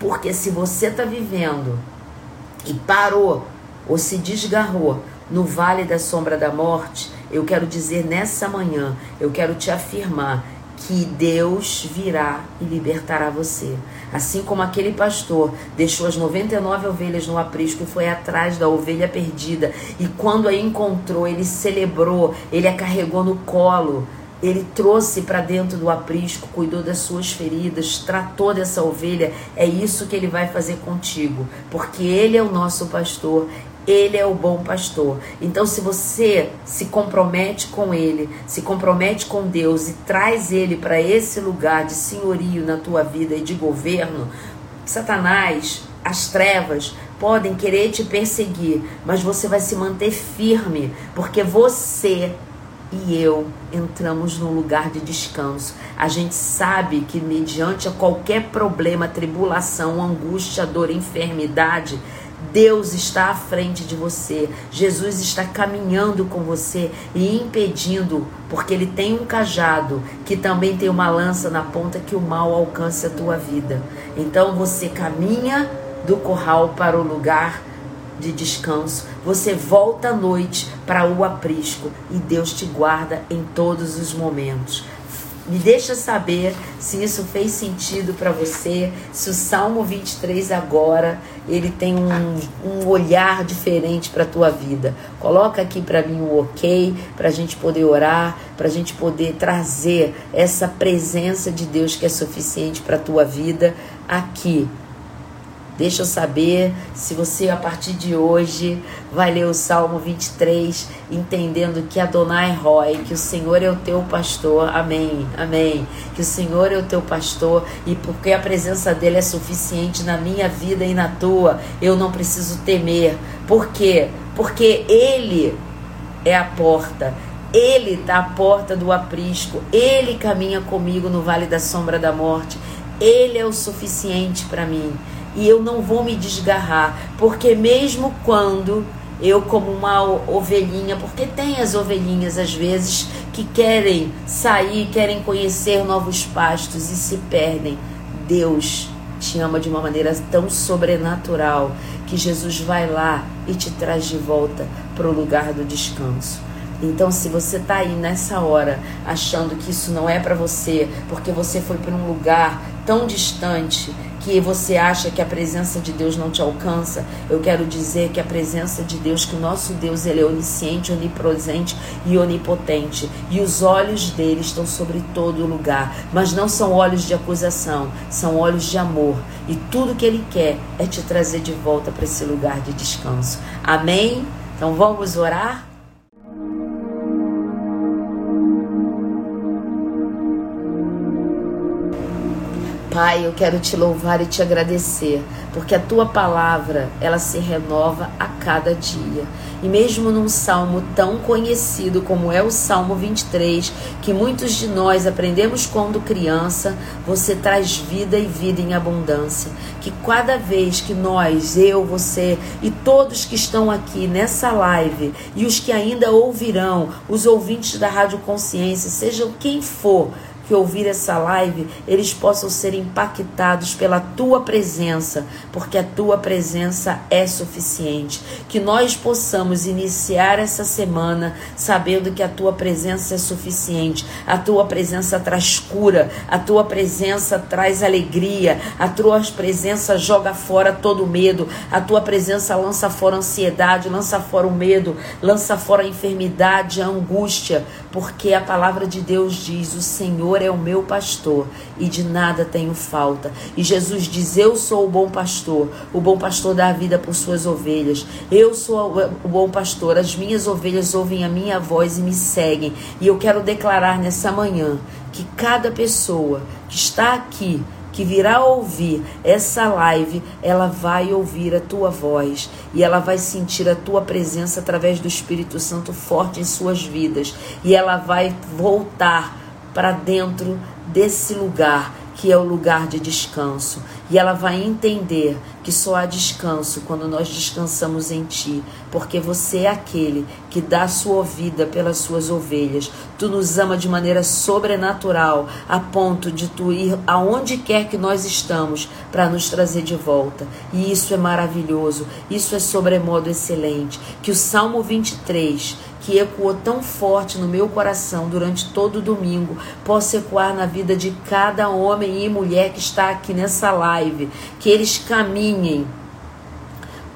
Porque se você está vivendo e parou ou se desgarrou no vale da sombra da morte, eu quero dizer nessa manhã, eu quero te afirmar que Deus virá e libertará você. Assim como aquele pastor deixou as 99 ovelhas no aprisco e foi atrás da ovelha perdida, e quando a encontrou, ele celebrou, ele a carregou no colo. Ele trouxe para dentro do aprisco, cuidou das suas feridas, tratou dessa ovelha. É isso que ele vai fazer contigo, porque ele é o nosso pastor ele é o bom pastor. Então, se você se compromete com Ele, se compromete com Deus e traz Ele para esse lugar de senhorio na tua vida e de governo, Satanás, as trevas podem querer te perseguir, mas você vai se manter firme, porque você e eu entramos num lugar de descanso. A gente sabe que, mediante a qualquer problema, tribulação, angústia, dor, enfermidade, Deus está à frente de você. Jesus está caminhando com você e impedindo, porque ele tem um cajado que também tem uma lança na ponta que o mal alcance a tua vida. Então você caminha do curral para o lugar de descanso. Você volta à noite para o aprisco e Deus te guarda em todos os momentos. Me deixa saber se isso fez sentido para você, se o Salmo 23 agora ele tem um, um olhar diferente para a tua vida. Coloca aqui para mim um ok, para a gente poder orar, para a gente poder trazer essa presença de Deus que é suficiente para a tua vida aqui Deixa eu saber se você, a partir de hoje, vai ler o Salmo 23, entendendo que Adonai Roy, que o Senhor é o teu pastor. Amém, amém. Que o Senhor é o teu pastor e porque a presença dele é suficiente na minha vida e na tua, eu não preciso temer. Por quê? Porque ele é a porta. Ele está à porta do aprisco. Ele caminha comigo no vale da sombra da morte. Ele é o suficiente para mim e eu não vou me desgarrar, porque mesmo quando eu como uma ovelhinha, porque tem as ovelhinhas às vezes que querem sair, querem conhecer novos pastos e se perdem. Deus te ama de uma maneira tão sobrenatural que Jesus vai lá e te traz de volta para o lugar do descanso. Então, se você está aí nessa hora achando que isso não é para você, porque você foi para um lugar tão distante que você acha que a presença de Deus não te alcança, eu quero dizer que a presença de Deus, que o nosso Deus ele é onisciente, onipresente e onipotente, e os olhos dele estão sobre todo lugar, mas não são olhos de acusação, são olhos de amor, e tudo que ele quer é te trazer de volta para esse lugar de descanso. Amém? Então vamos orar? Pai, eu quero te louvar e te agradecer, porque a tua palavra, ela se renova a cada dia. E mesmo num salmo tão conhecido como é o Salmo 23, que muitos de nós aprendemos quando criança, você traz vida e vida em abundância. Que cada vez que nós, eu, você e todos que estão aqui nessa live e os que ainda ouvirão, os ouvintes da Rádio Consciência, sejam quem for, que ouvir essa live, eles possam ser impactados pela tua presença, porque a tua presença é suficiente. Que nós possamos iniciar essa semana sabendo que a tua presença é suficiente. A tua presença traz cura, a tua presença traz alegria, a tua presença joga fora todo medo, a tua presença lança fora a ansiedade, lança fora o medo, lança fora a enfermidade, a angústia, porque a palavra de Deus diz: "O Senhor Senhor é o meu pastor e de nada tenho falta. E Jesus diz: Eu sou o bom pastor, o bom pastor dá a vida por suas ovelhas. Eu sou o bom pastor, as minhas ovelhas ouvem a minha voz e me seguem. E eu quero declarar nessa manhã que cada pessoa que está aqui que virá ouvir essa live, ela vai ouvir a tua voz e ela vai sentir a tua presença através do Espírito Santo forte em suas vidas e ela vai voltar para dentro desse lugar que é o lugar de descanso. E ela vai entender que só há descanso quando nós descansamos em Ti, porque você é aquele que dá a sua vida pelas suas ovelhas. Tu nos ama de maneira sobrenatural, a ponto de Tu ir aonde quer que nós estamos para nos trazer de volta. E isso é maravilhoso, isso é sobremodo excelente. Que o Salmo 23 que ecoou tão forte no meu coração durante todo o domingo possa ecoar na vida de cada homem e mulher que está aqui nessa live. Que eles caminhem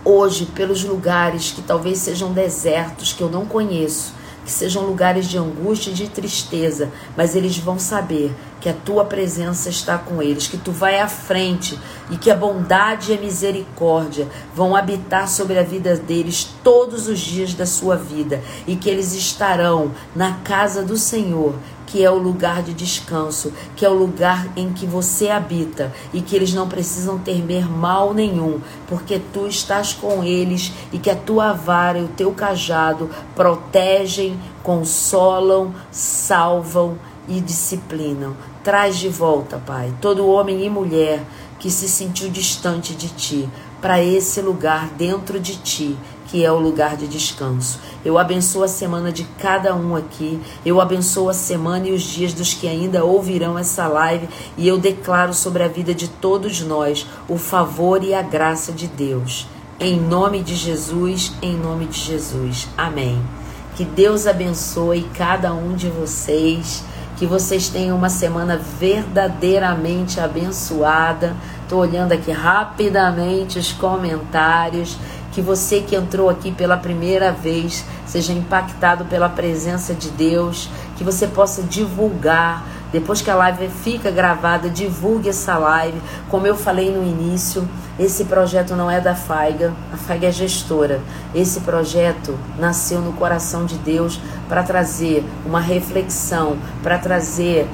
hoje pelos lugares que talvez sejam desertos, que eu não conheço, que sejam lugares de angústia e de tristeza, mas eles vão saber que a tua presença está com eles, que tu vai à frente e que a bondade e a misericórdia vão habitar sobre a vida deles todos os dias da sua vida e que eles estarão na casa do Senhor que é o lugar de descanso, que é o lugar em que você habita e que eles não precisam temer mal nenhum, porque tu estás com eles e que a tua vara e o teu cajado protegem, consolam, salvam e disciplinam. Traz de volta, Pai, todo homem e mulher que se sentiu distante de ti, para esse lugar dentro de ti, que é o lugar de descanso. Eu abençoo a semana de cada um aqui. Eu abençoo a semana e os dias dos que ainda ouvirão essa live. E eu declaro sobre a vida de todos nós o favor e a graça de Deus. Em nome de Jesus, em nome de Jesus. Amém. Que Deus abençoe cada um de vocês Que vocês tenham uma semana verdadeiramente abençoada. Estou olhando aqui rapidamente os comentários. Que você que entrou aqui pela primeira vez seja impactado pela presença de Deus. Que você possa divulgar depois que a live fica gravada, divulgue essa live. Como eu falei no início, esse projeto não é da Faiga, a Faiga é gestora. Esse projeto nasceu no coração de Deus para trazer uma reflexão, para trazer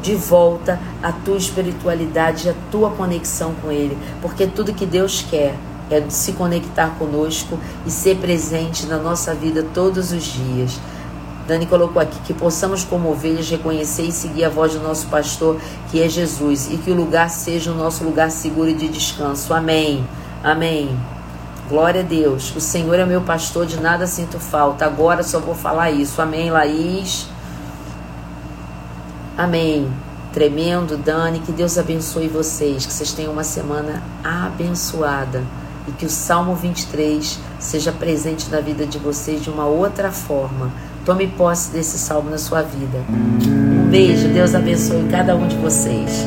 de volta a tua espiritualidade, a tua conexão com Ele, porque tudo que Deus quer é se conectar conosco e ser presente na nossa vida todos os dias. Dani colocou aqui que possamos, como ovelhas, reconhecer e seguir a voz do nosso pastor, que é Jesus, e que o lugar seja o nosso lugar seguro e de descanso. Amém. Amém. Glória a Deus. O Senhor é meu pastor, de nada sinto falta. Agora só vou falar isso. Amém, Laís. Amém. Tremendo, Dani. Que Deus abençoe vocês. Que vocês tenham uma semana abençoada. E que o Salmo 23 seja presente na vida de vocês de uma outra forma Tome posse desse salmo na sua vida. Um beijo, Deus abençoe cada um de vocês.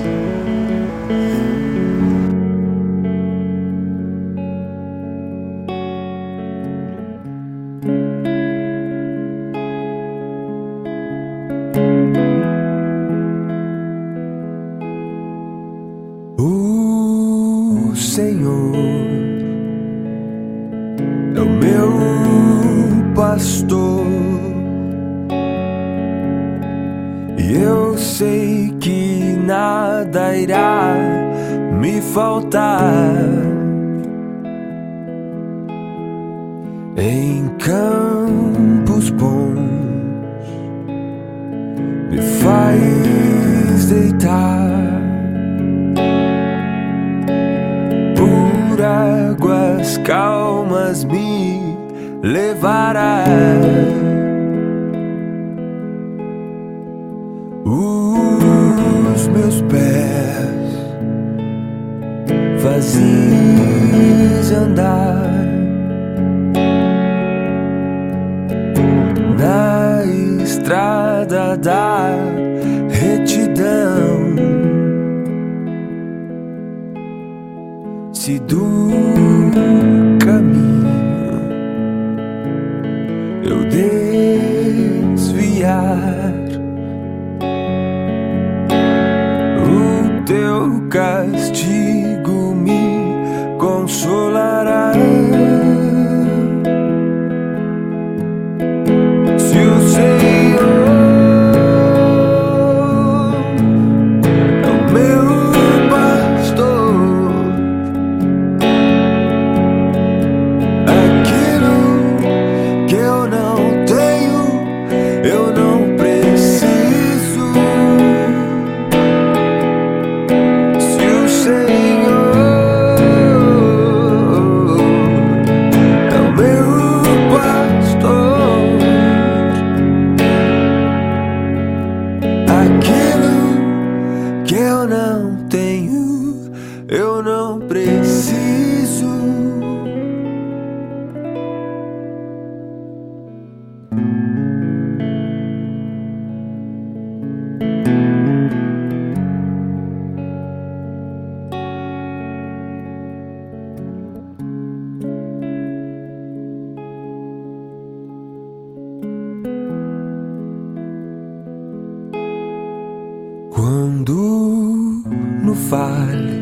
Quando no vale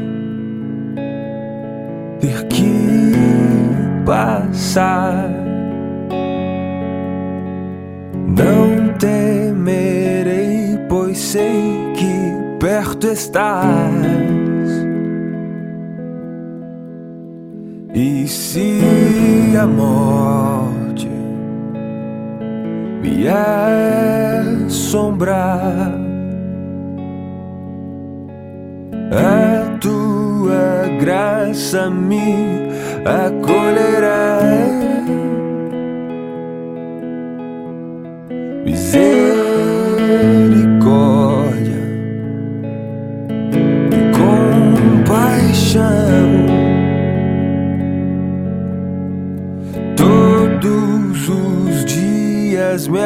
ter que passar, não temerei, pois sei que perto estás. E se a morte me assombrar, a tua graça me acolherá. Misericórdia e compaixão. Todos os dias me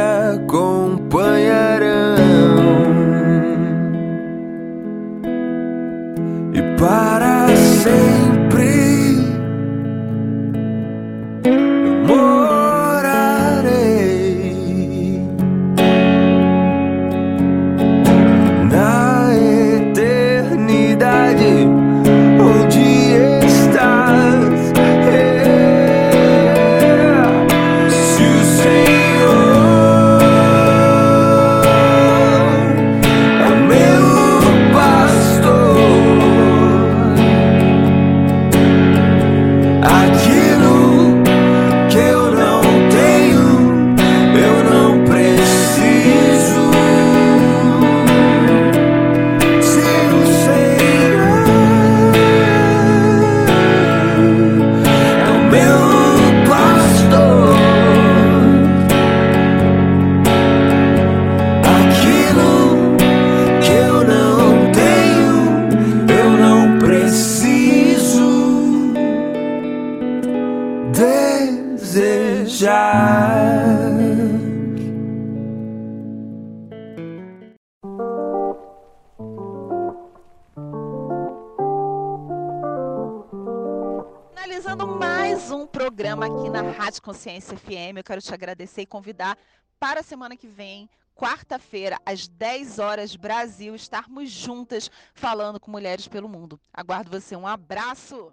quero te agradecer e convidar para a semana que vem quarta-feira, às 10 horas, Brasil, estarmos juntas falando com mulheres pelo mundo. Aguardo você. Um abraço!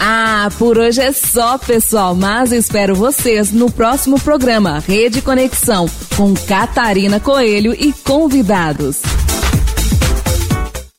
Ah, por hoje é só, pessoal, mas espero vocês no próximo programa Rede Conexão com Catarina Coelho e convidados.